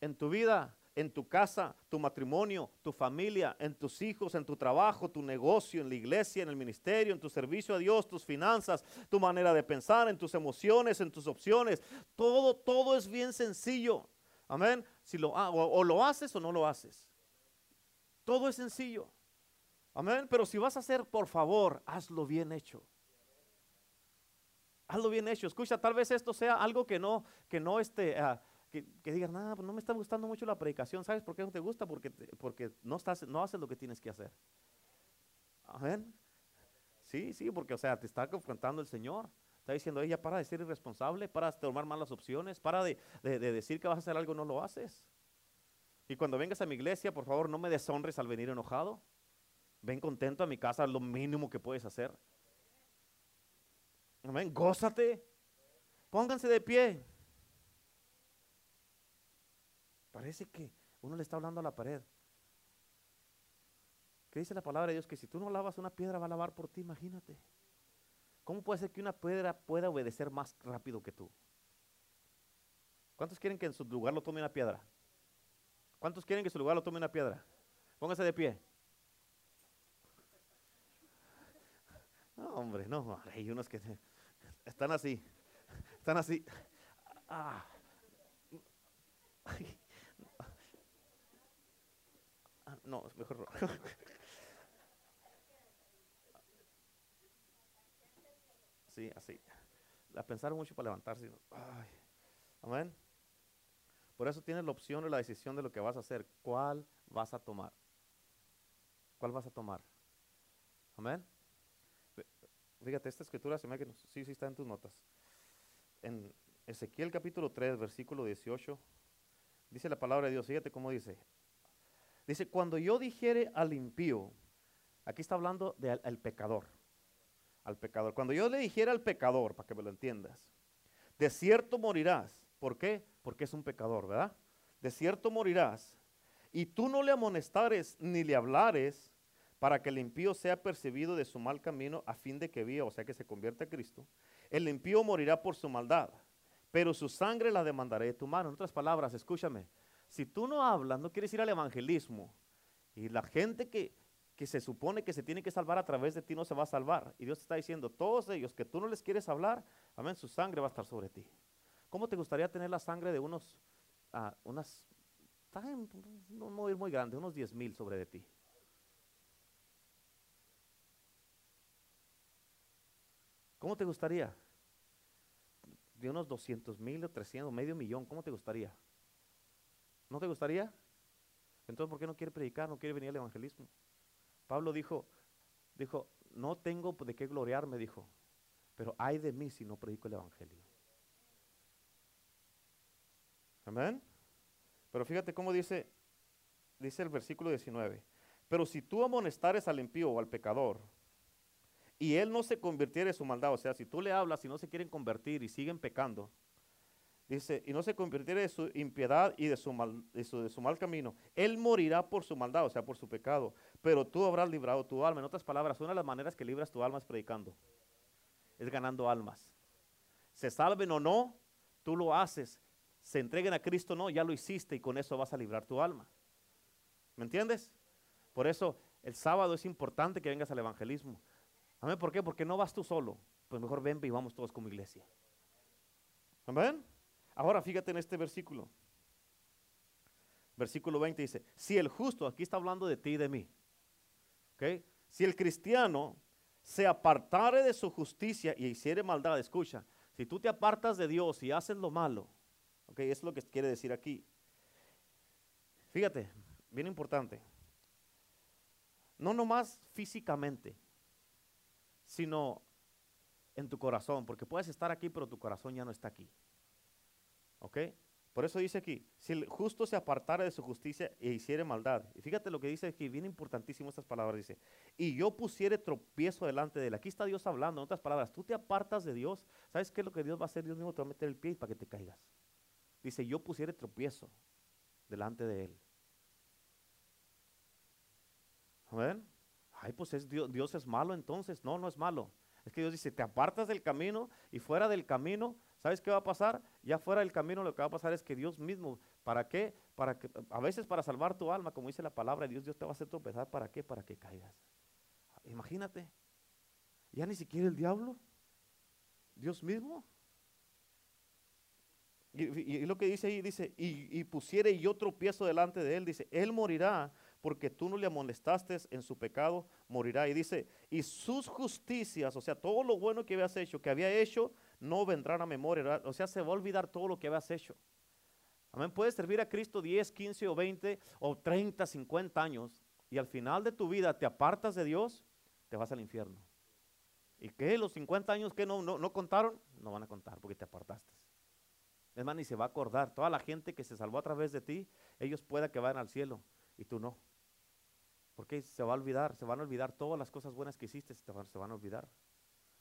en tu vida en tu casa, tu matrimonio, tu familia, en tus hijos, en tu trabajo, tu negocio, en la iglesia, en el ministerio, en tu servicio a Dios, tus finanzas, tu manera de pensar, en tus emociones, en tus opciones. Todo, todo es bien sencillo. Amén. Si lo, o, o lo haces o no lo haces. Todo es sencillo. Amén. Pero si vas a hacer, por favor, hazlo bien hecho. Hazlo bien hecho. Escucha, tal vez esto sea algo que no, que no esté, ah, que, que, digas, nada, pues no me está gustando mucho la predicación. ¿Sabes por qué no te gusta? Porque, porque no, estás, no haces lo que tienes que hacer. Amén. Sí, sí, porque, o sea, te está confrontando el Señor. Está diciendo, ella para de ser irresponsable, para de tomar malas opciones, para de, de, de decir que vas a hacer algo no lo haces. Y cuando vengas a mi iglesia, por favor, no me deshonres al venir enojado. Ven contento a mi casa, lo mínimo que puedes hacer. Amén, gózate. Pónganse de pie. Parece que uno le está hablando a la pared. ¿Qué dice la palabra de Dios? Que si tú no lavas una piedra va a lavar por ti, imagínate. ¿Cómo puede ser que una piedra pueda obedecer más rápido que tú? ¿Cuántos quieren que en su lugar lo tome una piedra? ¿Cuántos quieren que en su lugar lo tome una piedra? Póngase de pie. No, hombre, no, hay unos que están así, están así. Ah. No, mejor no. Sí, así. La pensaron mucho para levantarse. Ay. Amén. Por eso tienes la opción o la decisión de lo que vas a hacer. ¿Cuál vas a tomar? ¿Cuál vas a tomar? Amén. Fíjate, esta escritura se me que sí, sí está en tus notas. En Ezequiel capítulo 3, versículo 18, dice la palabra de Dios, fíjate cómo dice. Dice, cuando yo dijere al impío, aquí está hablando del pecador al pecador. Cuando yo le dijera al pecador, para que me lo entiendas, de cierto morirás. ¿Por qué? Porque es un pecador, ¿verdad? De cierto morirás. Y tú no le amonestares ni le hablares para que el impío sea percibido de su mal camino a fin de que viva, o sea que se convierta a Cristo. El impío morirá por su maldad, pero su sangre la demandaré de tu mano. En otras palabras, escúchame, si tú no hablas, no quieres ir al evangelismo, y la gente que, que se supone que se tiene que salvar a través de ti no se va a salvar. Y Dios te está diciendo, todos ellos que tú no les quieres hablar, amén, su sangre va a estar sobre ti. ¿Cómo te gustaría tener la sangre de unos, uh, unas, no muy, muy grande, unos 10 mil sobre de ti? ¿Cómo te gustaría? De unos 200 mil o 300, medio millón, ¿cómo te gustaría? ¿No te gustaría? Entonces, ¿por qué no quiere predicar? ¿No quiere venir al evangelismo? Pablo dijo, dijo, no tengo de qué gloriarme, dijo, pero hay de mí si no predico el Evangelio. Amén. Pero fíjate cómo dice, dice el versículo 19. Pero si tú amonestares al impío o al pecador, y él no se convirtiere en su maldad, o sea, si tú le hablas y no se quieren convertir y siguen pecando, Dice, y no se convirtiera de su impiedad y de su, mal, de su mal camino. Él morirá por su maldad, o sea, por su pecado. Pero tú habrás librado tu alma. En otras palabras, una de las maneras que libras tu alma es predicando. Es ganando almas. Se salven o no, tú lo haces. Se entreguen a Cristo o no, ya lo hiciste y con eso vas a librar tu alma. ¿Me entiendes? Por eso el sábado es importante que vengas al evangelismo. Amén. ¿Por qué? Porque no vas tú solo. Pues mejor ven y vamos todos como iglesia. Amén. Ahora fíjate en este versículo. Versículo 20 dice, si el justo, aquí está hablando de ti y de mí, ¿okay? si el cristiano se apartare de su justicia y hiciere maldad, escucha, si tú te apartas de Dios y haces lo malo, ¿okay? es lo que quiere decir aquí. Fíjate, bien importante, no nomás físicamente, sino en tu corazón, porque puedes estar aquí, pero tu corazón ya no está aquí. ¿Ok? Por eso dice aquí, si el justo se apartara de su justicia e hiciere maldad. Y fíjate lo que dice aquí, bien importantísimo estas palabras, dice, y yo pusiere tropiezo delante de él. Aquí está Dios hablando, en otras palabras, tú te apartas de Dios, ¿sabes qué es lo que Dios va a hacer? Dios mismo te va a meter el pie para que te caigas. Dice, yo pusiere tropiezo delante de él. ¿Ven? Ay, pues es Dios, Dios es malo entonces. No, no es malo. Es que Dios dice, te apartas del camino y fuera del camino ¿Sabes qué va a pasar? Ya fuera del camino lo que va a pasar es que Dios mismo, ¿para qué? Para que, a veces para salvar tu alma, como dice la palabra de Dios, Dios te va a hacer tropezar, ¿para qué? Para que caigas. Imagínate, ya ni siquiera el diablo, Dios mismo. Y, lo que dice ahí, dice, y, y pusiere yo tropiezo delante de él, dice, él morirá porque tú no le amonestaste en su pecado, morirá. Y dice, y sus justicias, o sea, todo lo bueno que habías hecho, que había hecho, no vendrán a memoria. O sea, se va a olvidar todo lo que habías hecho. Amén. Puedes servir a Cristo 10, 15 o 20 o 30, 50 años y al final de tu vida te apartas de Dios, te vas al infierno. ¿Y qué? ¿Los 50 años que no, no, contaron? No van a contar porque te apartaste. Es más, ni se va a acordar. Toda la gente que se salvó a través de ti, ellos pueda que vayan al cielo y tú no. Porque se va a olvidar, se van a olvidar todas las cosas buenas que hiciste, se van a olvidar.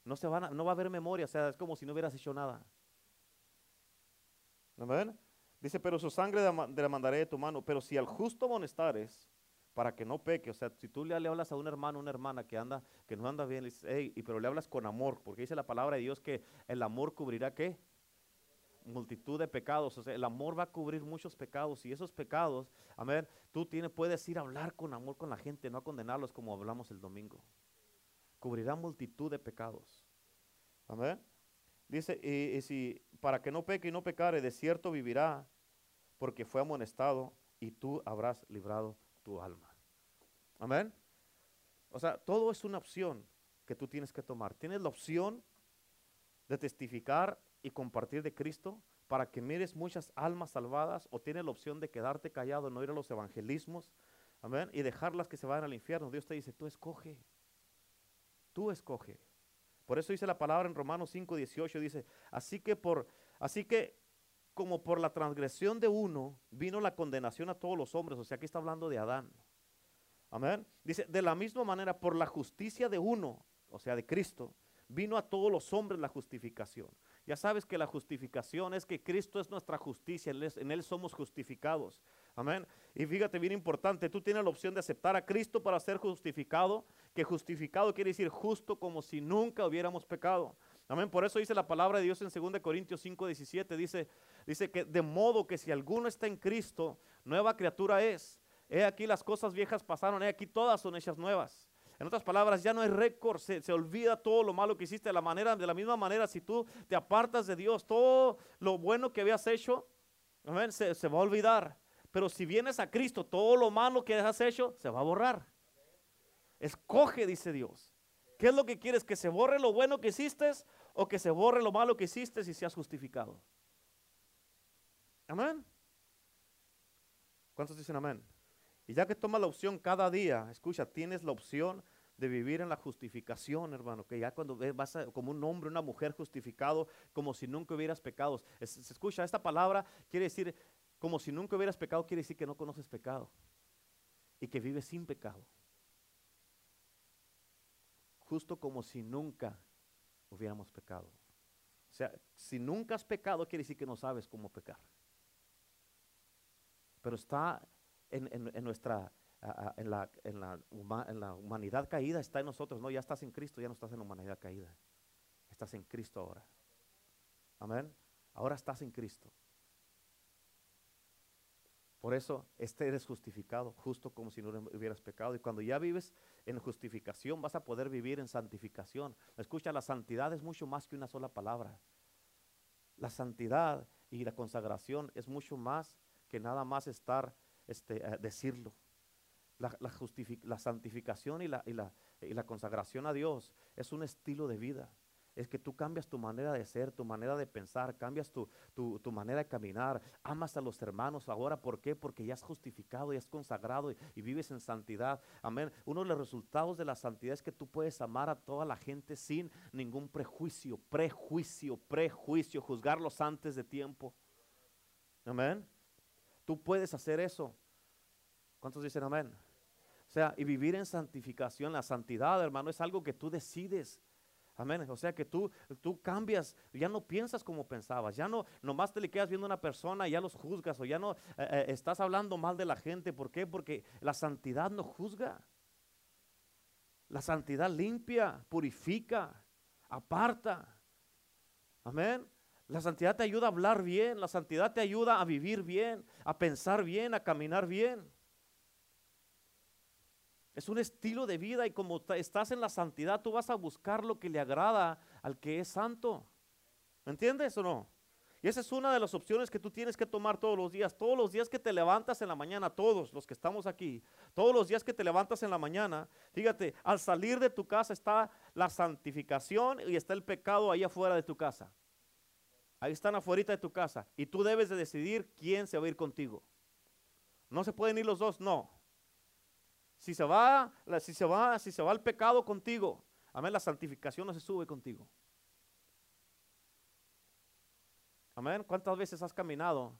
No, se van no va a haber memoria, o sea, es como si no hubieras hecho nada. ¿No? Dice, pero su sangre de la mandaré de tu mano. Pero si al justo amonestares, para que no peque, o sea, si tú le, hablas a un hermano, una hermana que anda, que no anda bien, le hey, y pero le hablas con amor, porque dice la palabra de Dios que el amor cubrirá qué? multitud de pecados, o sea, el amor va a cubrir muchos pecados y esos pecados, a ver, tú tienes, puedes ir a hablar con amor con la gente, no a condenarlos como hablamos el domingo. Cubrirá multitud de pecados. Amén. Dice, y, si para que no peque y no pecare, de cierto vivirá, porque fue amonestado y tú habrás librado tu alma. Amén. O sea, todo es una opción que tú tienes que tomar. Tienes la opción de testificar y compartir de Cristo para que mires muchas almas salvadas o tienes la opción de quedarte callado, no ir a los evangelismos, amén, y dejarlas que se vayan al infierno. Dios te dice, tú escoge, tú escoge. Por eso dice la palabra en Romanos 5, 18, dice, así que por, así que como por la transgresión de uno vino la condenación a todos los hombres. O sea, aquí está hablando de Adán. Amén. Dice, de la misma manera, por la justicia de uno, o sea, de Cristo, vino a todos los hombres la justificación. Ya sabes que la justificación es que Cristo es nuestra justicia, en Él somos justificados. Amén. Y fíjate, bien importante, tú tienes la opción de aceptar a Cristo para ser justificado, que justificado quiere decir justo como si nunca hubiéramos pecado. Amén. Por eso dice la palabra de Dios en 2 Corintios 5, 17. Dice, dice que de modo que si alguno está en Cristo, nueva criatura es. He aquí las cosas viejas pasaron, he aquí todas son hechas nuevas. En otras palabras, ya no hay récord, se, olvida todo lo malo que hiciste. De la, manera, de la misma manera, si tú te apartas de Dios, todo lo bueno que habías hecho, se, se va a olvidar. Pero si vienes a Cristo, todo lo malo que has hecho se va a borrar. Escoge, dice Dios. ¿Qué es lo que quieres? ¿Que se borre lo bueno que hiciste o que se borre lo malo que hiciste y seas justificado? Amén. ¿Cuántos dicen amén? Y ya que tomas la opción cada día, escucha, tienes la opción de vivir en la justificación, hermano, que ya cuando vas como un hombre, una mujer justificado, como si nunca hubieras pecado. Se escucha, esta palabra quiere decir, como si nunca hubieras pecado, quiere decir que no conoces pecado y que vives sin pecado justo como si nunca hubiéramos pecado. O sea, si nunca has pecado, quiere decir que no sabes cómo pecar. Pero está en, nuestra, en, la, en, la, en la humanidad caída, está en nosotros. No, ya estás en Cristo, ya no estás en la humanidad caída. Estás en Cristo ahora. Amén. Ahora estás en Cristo. Por eso, este eres justificado, justo como si no hubieras pecado. Y cuando ya vives en justificación, vas a poder vivir en santificación. Escucha, la santidad es mucho más que una sola palabra. La santidad y la consagración es mucho más que nada más estar, este, eh, decirlo. La, la, santificación y la, y la consagración a Dios es un estilo de vida es que tú cambias tu manera de ser, tu manera de pensar, cambias tu, manera de caminar, amas a los hermanos ahora, ¿por qué? Porque ya has justificado, ya has consagrado y, vives en santidad. Amén. Uno de los resultados de la santidad es que tú puedes amar a toda la gente sin ningún prejuicio, prejuicio, prejuicio, juzgarlos antes de tiempo. Amén. Tú puedes hacer eso. ¿Cuántos dicen amén? O sea, y vivir en santificación, la santidad, hermano, es algo que tú decides. Amén. O sea que tú, tú cambias, ya no piensas como pensabas, ya no, nomás te le quedas viendo a una persona y ya los juzgas o ya no eh, eh, estás hablando mal de la gente. ¿Por qué? Porque la santidad no juzga. La santidad limpia, purifica, aparta. Amén. La santidad te ayuda a hablar bien, la santidad te ayuda a vivir bien, a pensar bien, a caminar bien. Es un estilo de vida y como estás en la santidad, tú vas a buscar lo que le agrada al que es santo. ¿Me entiendes o no? Y esa es una de las opciones que tú tienes que tomar todos los días. Todos los días que te levantas en la mañana, todos los que estamos aquí, todos los días que te levantas en la mañana, fíjate, al salir de tu casa está la santificación y está el pecado ahí afuera de tu casa. Ahí están afuera de tu casa. Y tú debes de decidir quién se va a ir contigo. No se pueden ir los dos, no. Si se va, si se va, si se va el pecado contigo, amén, la santificación no se sube contigo. Amén. ¿Cuántas veces has caminado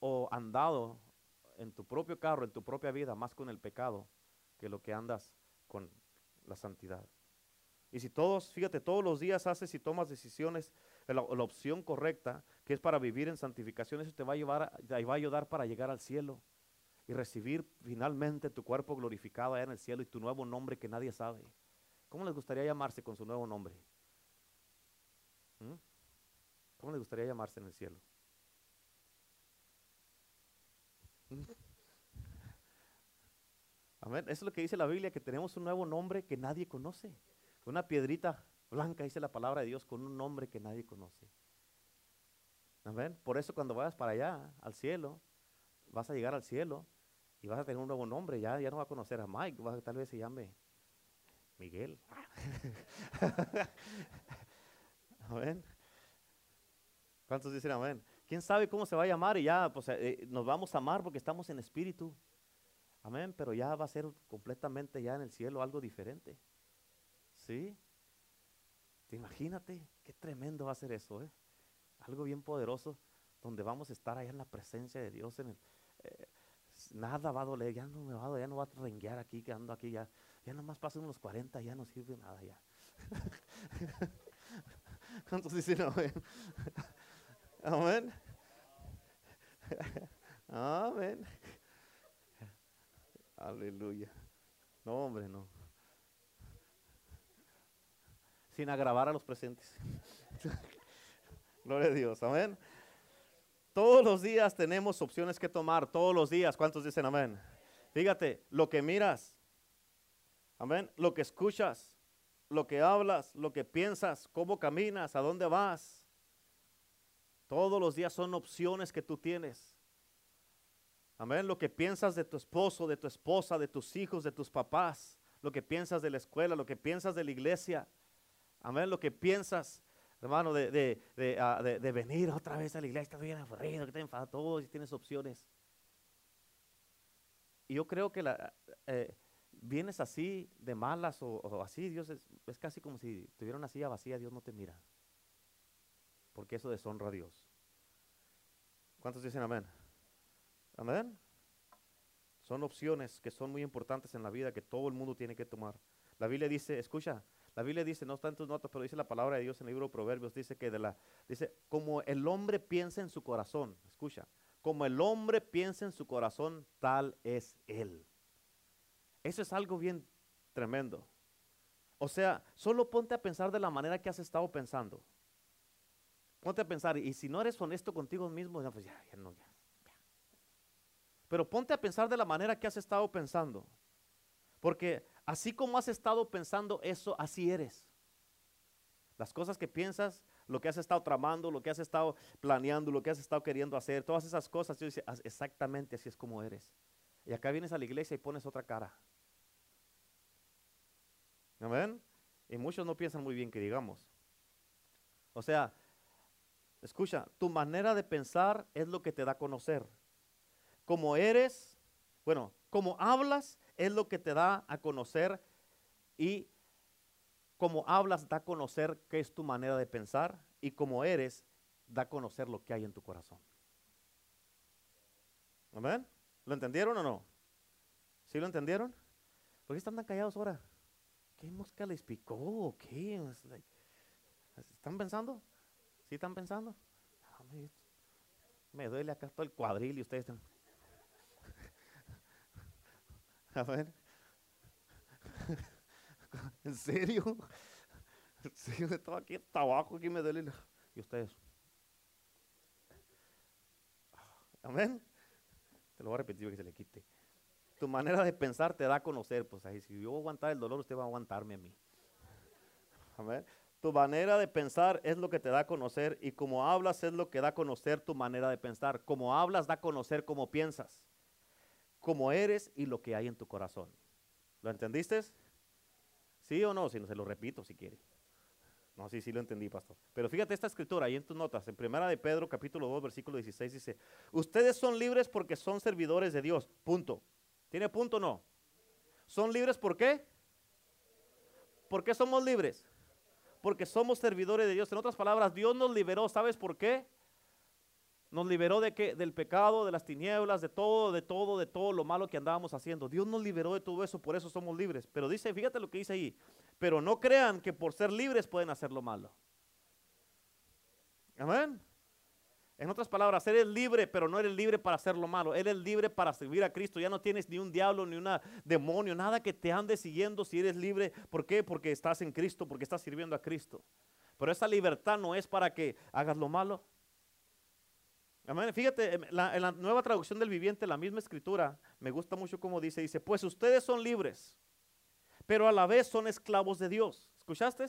o andado en tu propio carro, en tu propia vida, más con el pecado que lo que andas con la santidad? Y si todos, fíjate, todos los días haces y tomas decisiones, la, opción correcta, que es para vivir en santificación, eso te va a llevar, te va a ayudar para llegar al cielo y recibir finalmente tu cuerpo glorificado allá en el cielo y tu nuevo nombre que nadie sabe. ¿Cómo les gustaría llamarse con su nuevo nombre? ¿Mm? ¿Cómo le gustaría llamarse en el cielo? Amén. Eso es lo que dice la Biblia, que tenemos un nuevo nombre que nadie conoce. Una piedrita blanca, dice la palabra de Dios, con un nombre que nadie conoce. Amén. Por eso cuando vayas para allá, al cielo, vas a llegar al cielo y vas a tener un nuevo nombre. Ya, ya no vas a conocer a Mike, tal vez se llame Miguel. Amén. ¿Cuántos dicen amén? ¿Quién sabe cómo se va a llamar? Y ya, pues eh, nos vamos a amar porque estamos en espíritu. Amén, pero ya va a ser completamente ya en el cielo algo diferente. ¿Sí? Imagínate, qué tremendo va a ser eso, ¿eh? Algo bien poderoso, donde vamos a estar allá en la presencia de Dios. En eh, nada va a doler, ya no me va a doler, ya no va a renguear aquí, quedando aquí, ya, ya nomás pasan unos 40, ya no sirve nada ya. ¿Cuántos dicen amén? Amén. Amén. Aleluya. No, hombre, no. Sin agravar a los presentes. Gloria a Dios. Amén. Todos los días tenemos opciones que tomar. Todos los días. ¿Cuántos dicen amén? Fíjate, lo que miras. Amén. Lo que escuchas. Lo que hablas. Lo que piensas. Cómo caminas. A dónde vas todos los días son opciones que tú tienes. Amén. Lo que piensas de tu esposo, de tu esposa, de tus hijos, de tus papás, lo que piensas de la escuela, lo que piensas de la iglesia. Amén. Lo que piensas, hermano, de, de, ah, venir otra vez a la iglesia. Estás bien aburrido, que te enfada todo y tienes opciones. Y yo creo que eh, vienes así de malas o, así, Dios es, es, casi como si tuviera una silla vacía, Dios no te mira porque eso deshonra a Dios. ¿Cuántos dicen amén? Amén. Son opciones que son muy importantes en la vida que todo el mundo tiene que tomar. La Biblia dice, escucha, la Biblia dice, no está en tus notas, pero dice la palabra de Dios en el libro de Proverbios, dice que de la, dice, como el hombre piensa en su corazón, escucha, como el hombre piensa en su corazón, tal es él. Eso es algo bien tremendo. O sea, solo ponte a pensar de la manera que has estado pensando. Ponte a pensar, y si no eres honesto contigo mismo, pues ya, ya no, ya, Pero ponte a pensar de la manera que has estado pensando. Porque así como has estado pensando eso, así eres. Las cosas que piensas, lo que has estado tramando, lo que has estado planeando, lo que has estado queriendo hacer, todas esas cosas, Dios dice, exactamente así es como eres. Y acá vienes a la iglesia y pones otra cara. ¿Amén? Y muchos no piensan muy bien que digamos. O sea, Escucha, tu manera de pensar es lo que te da a conocer. Como eres, bueno, como hablas es lo que te da a conocer y como hablas da a conocer qué es tu manera de pensar y como eres da a conocer lo que hay en tu corazón. ¿Amén? ¿Lo entendieron o no? ¿Sí lo entendieron? ¿Por qué están tan callados ahora? ¿Qué mosca les picó? ¿Qué? ¿Están pensando? ¿Sí están pensando? me duele acá todo el cuadril y ustedes están. A ver. ¿En serio? ¿En serio? Estaba aquí hasta abajo, aquí me duele. Y ustedes. Amén. Te lo voy a repetir para que se le quite. Tu manera de pensar te da a conocer. Pues ahí, si yo voy a aguantar el dolor, usted va a aguantarme a mí. Amén. Tu manera de pensar es lo que te da a conocer y como hablas es lo que da a conocer tu manera de pensar. Como hablas da a conocer cómo piensas, cómo eres y lo que hay en tu corazón. ¿Lo entendiste? ¿Sí o no? Si no, se lo repito si quiere. No, sí, sí lo entendí, pastor. Pero fíjate esta escritura ahí en tus notas, en primera de Pedro, capítulo 2, versículo 16, dice, ustedes son libres porque son servidores de Dios, punto. ¿Tiene punto o no? ¿Son libres por qué? ¿Por qué somos libres? Porque somos servidores de Dios. En otras palabras, Dios nos liberó, ¿sabes por qué? Nos liberó de qué? Del pecado, de las tinieblas, de todo, de todo, de todo lo malo que andábamos haciendo. Dios nos liberó de todo eso, por eso somos libres. Pero dice, fíjate lo que dice ahí, pero no crean que por ser libres pueden hacer lo malo. Amén. En otras palabras, eres libre, pero no eres libre para hacer lo malo. Eres libre para servir a Cristo. Ya no tienes ni un diablo, ni un demonio, nada que te ande siguiendo si eres libre. ¿Por qué? Porque estás en Cristo, porque estás sirviendo a Cristo. Pero esa libertad no es para que hagas lo malo. Amén. Fíjate, en la nueva traducción del viviente, la misma escritura, me gusta mucho como dice, dice, pues ustedes son libres pero a la vez son esclavos de Dios. ¿Escuchaste?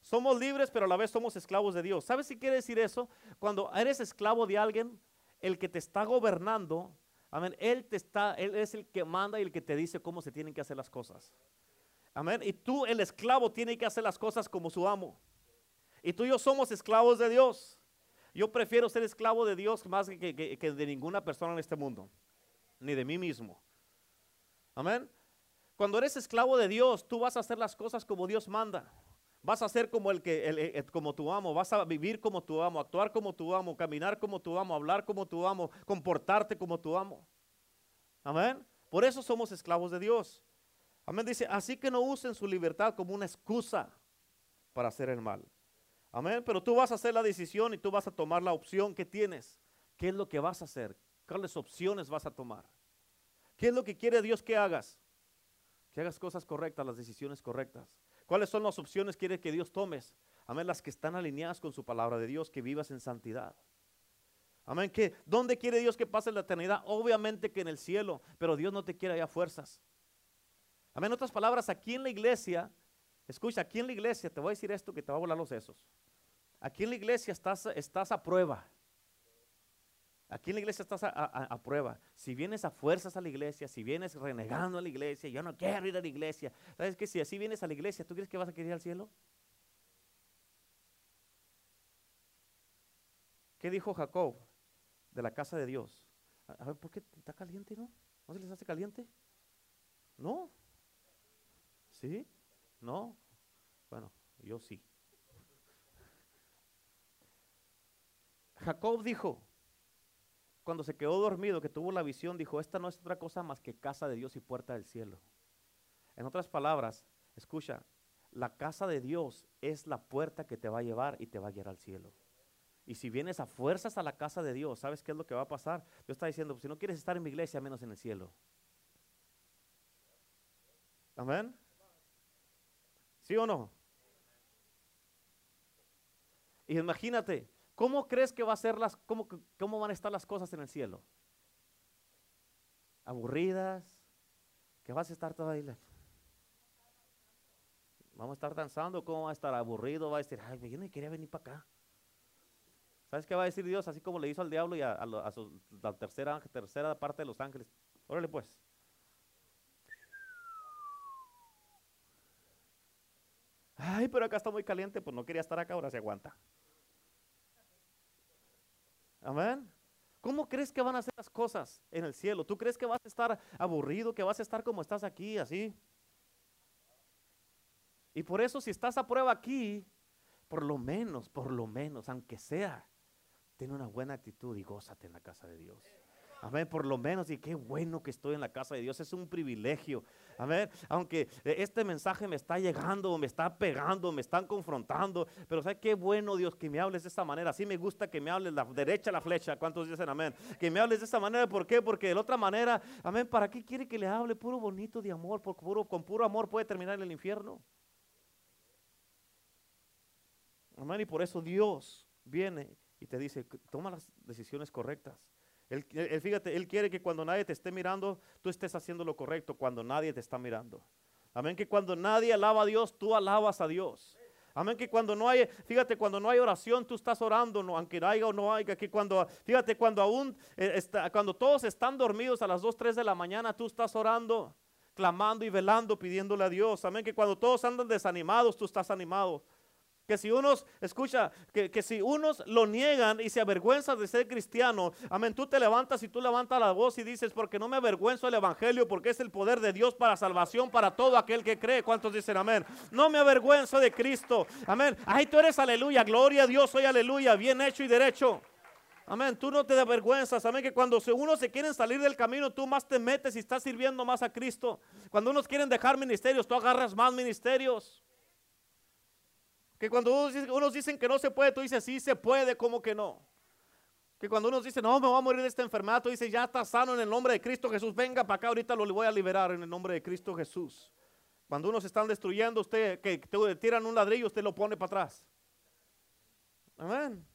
Somos libres, pero a la vez somos esclavos de Dios. ¿Sabes si quiere decir eso? Cuando eres esclavo de alguien, el que te está gobernando, amén, él te está, él es el que manda y el que te dice cómo se tienen que hacer las cosas. Amén. Y tú, el esclavo, tiene que hacer las cosas como su amo. Y tú y yo somos esclavos de Dios. Yo prefiero ser esclavo de Dios más que, que de ninguna persona en este mundo, ni de mí mismo. Amén. Cuando eres esclavo de Dios, tú vas a hacer las cosas como Dios manda. Vas a ser como el que como tu amo, vas a vivir como tu amo, actuar como tu amo, caminar como tu amo, hablar como tu amo, comportarte como tu amo. Amén. Por eso somos esclavos de Dios. Amén. Dice, así que no usen su libertad como una excusa para hacer el mal. Amén. Pero tú vas a hacer la decisión y tú vas a tomar la opción que tienes. ¿Qué es lo que vas a hacer? ¿Cuáles opciones vas a tomar? ¿Qué es lo que quiere Dios que hagas? que hagas cosas correctas, las decisiones correctas. ¿Cuáles son las opciones quiere que Dios tomes? Amén, las que están alineadas con su palabra de Dios, que vivas en santidad. Amén, que ¿dónde quiere Dios que pase la eternidad? Obviamente que en el cielo, pero Dios no te quiere allá fuerzas. Amén, en otras palabras, aquí en la iglesia, escucha, aquí en la iglesia, te voy a decir esto que te va a volar los sesos. Aquí en la iglesia estás, estás a prueba. Aquí en la iglesia estás a, prueba. Si vienes a fuerzas a la iglesia, si vienes renegando a la iglesia, yo no quiero ir a la iglesia. ¿Sabes que Si así vienes a la iglesia, ¿tú crees que vas a querer ir al cielo? ¿Qué dijo Jacob de la casa de Dios? A, ver, ¿por qué está caliente, no? ¿No se les hace caliente? ¿No? ¿Sí? ¿No? Bueno, yo sí. Jacob dijo, cuando se quedó dormido, que tuvo la visión, dijo, esta no es otra cosa más que casa de Dios y puerta del cielo. En otras palabras, escucha, la casa de Dios es la puerta que te va a llevar y te va a guiar al cielo. Y si vienes a fuerzas a la casa de Dios, ¿sabes qué es lo que va a pasar? Dios está diciendo, pues, si no quieres estar en mi iglesia, menos en el cielo. Amén. ¿Sí o no? Y imagínate, ¿Cómo crees que va a ser las, cómo, cómo van a estar las cosas en el cielo? Aburridas, que vas a estar todavía. Vamos a estar danzando, ¿cómo va a estar aburrido? Va a decir, ay, yo no quería venir para acá. ¿Sabes qué va a decir Dios? Así como le hizo al diablo y a, la tercera, tercera parte de los ángeles. Órale pues. Ay, pero acá está muy caliente, pues no quería estar acá, ahora se aguanta. Amén. ¿Cómo crees que van a ser las cosas en el cielo? ¿Tú crees que vas a estar aburrido, que vas a estar como estás aquí, así? Y por eso si estás a prueba aquí, por lo menos, por lo menos, aunque sea, ten una buena actitud y gózate en la casa de Dios. Amén, por lo menos, y qué bueno que estoy en la casa de Dios, es un privilegio. Amén, aunque este mensaje me está llegando, me está pegando, me están confrontando, pero ¿sabes qué bueno Dios que me hables de esta manera? Así me gusta que me hables la derecha la flecha. ¿Cuántos dicen amén? Que me hables de esta manera, ¿por qué? Porque de la otra manera, amén, ¿para qué quiere que le hable puro bonito de amor? Porque puro, con puro amor puede terminar en el infierno. Amén, y por eso Dios viene y te dice, toma las decisiones correctas. Él, fíjate, Él quiere que cuando nadie te esté mirando, tú estés haciendo lo correcto cuando nadie te está mirando. Amén, que cuando nadie alaba a Dios, tú alabas a Dios. Amén, que cuando no hay, fíjate, cuando no hay oración, tú estás orando, no, aunque haya o no haya, que cuando, fíjate, cuando aún, eh, está, cuando todos están dormidos a las 2, 3 de la mañana, tú estás orando, clamando y velando, pidiéndole a Dios. Amén, que cuando todos andan desanimados, tú estás animado. Que si unos, escucha, que, que, si unos lo niegan y se avergüenzan de ser cristiano, amén, tú te levantas y tú levantas la voz y dices, porque no me avergüenzo del Evangelio, porque es el poder de Dios para salvación para todo aquel que cree. ¿Cuántos dicen amén? No me avergüenzo de Cristo. Amén. Ay, tú eres aleluya, gloria a Dios, soy aleluya, bien hecho y derecho. Amén, tú no te avergüenzas. Amén, que cuando uno se quieren salir del camino, tú más te metes y estás sirviendo más a Cristo. Cuando unos quieren dejar ministerios, tú agarras más ministerios. Que cuando unos dicen que no se puede, tú dices, sí se puede, ¿cómo que no? Que cuando unos dicen, no, me voy a morir de esta enfermedad, tú dices, ya está sano en el nombre de Cristo Jesús, venga para acá, ahorita lo voy a liberar en el nombre de Cristo Jesús. Cuando unos están destruyendo, usted, que te tiran un ladrillo, usted lo pone para atrás. Amén.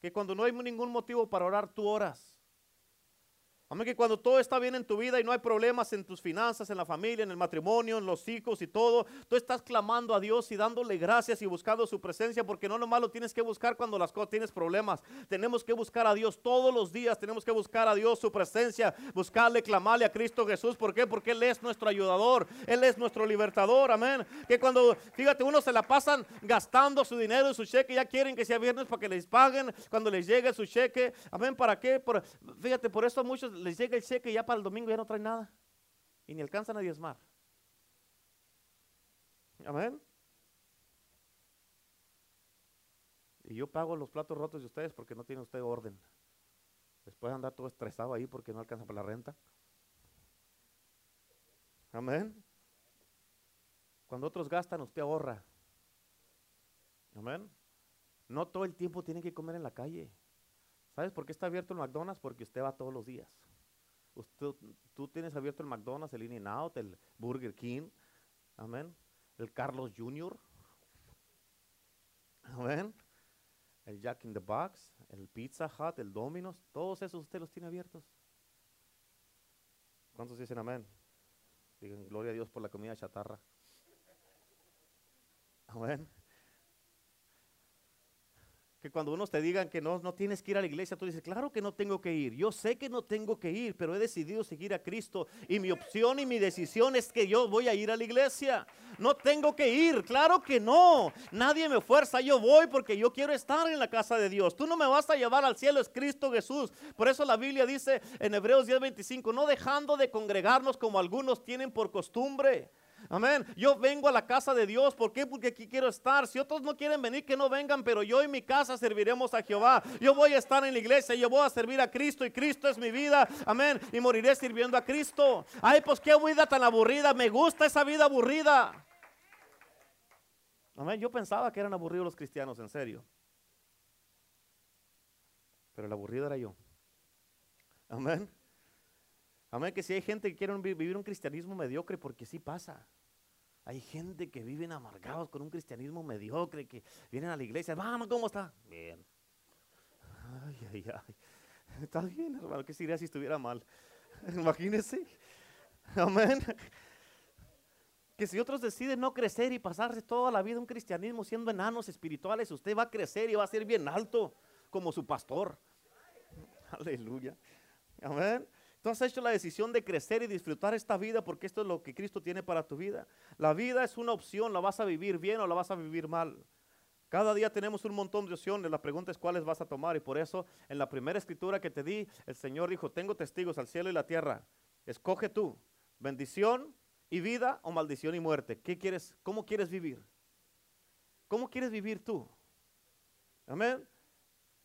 Que cuando no hay ningún motivo para orar, tú oras. Amén, que cuando todo está bien en tu vida y no hay problemas en tus finanzas, en la familia, en el matrimonio, en los hijos y todo, tú estás clamando a Dios y dándole gracias y buscando su presencia, porque no nomás lo tienes que buscar cuando las cosas tienes problemas. Tenemos que buscar a Dios todos los días, tenemos que buscar a Dios su presencia, buscarle, clamarle a Cristo Jesús. ¿Por qué? Porque Él es nuestro ayudador, Él es nuestro libertador. Amén. Que cuando, fíjate, uno se la pasan gastando su dinero y su cheque, ya quieren que sea viernes para que les paguen cuando les llegue su cheque. Amén. ¿Para qué? Por, fíjate, por eso muchos les llega el cheque y ya para el domingo ya no trae nada. Y ni alcanzan a diezmar. Amén. Y yo pago los platos rotos de ustedes porque no tiene usted orden. Después de andar todo estresado ahí porque no alcanza para la renta. Amén. Cuando otros gastan, usted ahorra. Amén. No todo el tiempo tiene que comer en la calle. ¿Sabes por qué está abierto el McDonald's? Porque usted va todos los días. Usted, tú tienes abierto el McDonald's, el In-N-Out, el Burger King, amén, el Carlos Jr., amén, el Jack in the Box, el Pizza Hut, el Domino's, todos esos usted los tiene abiertos. ¿Cuántos dicen amén? Digan gloria a Dios por la comida chatarra. Amén que cuando unos te digan que no, no tienes que ir a la iglesia, tú dices, claro que no tengo que ir. Yo sé que no tengo que ir, pero he decidido seguir a Cristo. Y mi opción y mi decisión es que yo voy a ir a la iglesia. No tengo que ir, claro que no. Nadie me fuerza, yo voy porque yo quiero estar en la casa de Dios. Tú no me vas a llevar al cielo, es Cristo Jesús. Por eso la Biblia dice en Hebreos 10:25, no dejando de congregarnos como algunos tienen por costumbre Amén. Yo vengo a la casa de Dios. ¿Por qué? Porque aquí quiero estar. Si otros no quieren venir, que no vengan. Pero yo en mi casa serviremos a Jehová. Yo voy a estar en la iglesia. Yo voy a servir a Cristo. Y Cristo es mi vida. Amén. Y moriré sirviendo a Cristo. Ay, pues qué vida tan aburrida. Me gusta esa vida aburrida. Amén. Yo pensaba que eran aburridos los cristianos, en serio. Pero el aburrido era yo. Amén. Amén, que si hay gente que quiere vivir un cristianismo mediocre, porque sí pasa. Hay gente que viven amargados con un cristianismo mediocre, que vienen a la iglesia, vamos, ¿cómo está? Bien. Ay, ay, ay. Está bien, hermano, ¿qué sería si estuviera mal? Imagínese. Amén. Que si otros deciden no crecer y pasarse toda la vida un cristianismo siendo enanos espirituales, usted va a crecer y va a ser bien alto como su pastor. Aleluya. Amén. Tú has hecho la decisión de crecer y disfrutar esta vida porque esto es lo que Cristo tiene para tu vida. La vida es una opción, la vas a vivir bien o la vas a vivir mal. Cada día tenemos un montón de opciones, la pregunta es cuáles vas a tomar y por eso en la primera escritura que te di, el Señor dijo, tengo testigos al cielo y la tierra, escoge tú, bendición y vida o maldición y muerte. ¿Qué quieres? ¿Cómo quieres vivir? ¿Cómo quieres vivir tú? Amén.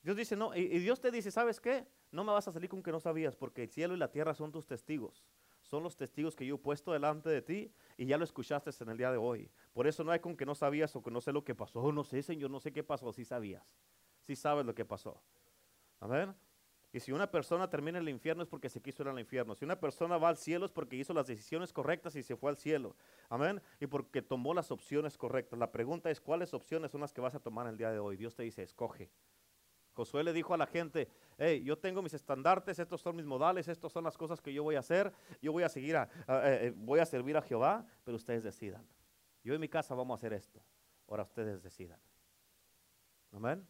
Dios dice, no, y, y Dios te dice, ¿sabes qué? No me vas a salir con que no sabías, porque el cielo y la tierra son tus testigos. Son los testigos que yo he puesto delante de ti y ya lo escuchaste en el día de hoy. Por eso no hay con que no sabías o que no sé lo que pasó. No sé, Señor, no sé qué pasó. Si sabías. Si sabes lo que pasó. Amén. Y si una persona termina en el infierno es porque se quiso ir al infierno. Si una persona va al cielo es porque hizo las decisiones correctas y se fue al cielo. Amén. Y porque tomó las opciones correctas. La pregunta es, ¿cuáles opciones son las que vas a tomar el día de hoy? Dios te dice, escoge. Josué le dijo a la gente, hey, yo tengo mis estandartes, estos son mis modales, estas son las cosas que yo voy a hacer, yo voy a seguir, a, eh, eh, voy a servir a Jehová, pero ustedes decidan. Yo en mi casa vamos a hacer esto, ahora ustedes decidan. Amén,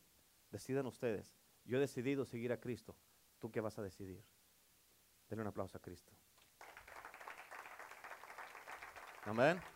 decidan ustedes. Yo he decidido seguir a Cristo, ¿tú qué vas a decidir? Denle un aplauso a Cristo. Amén.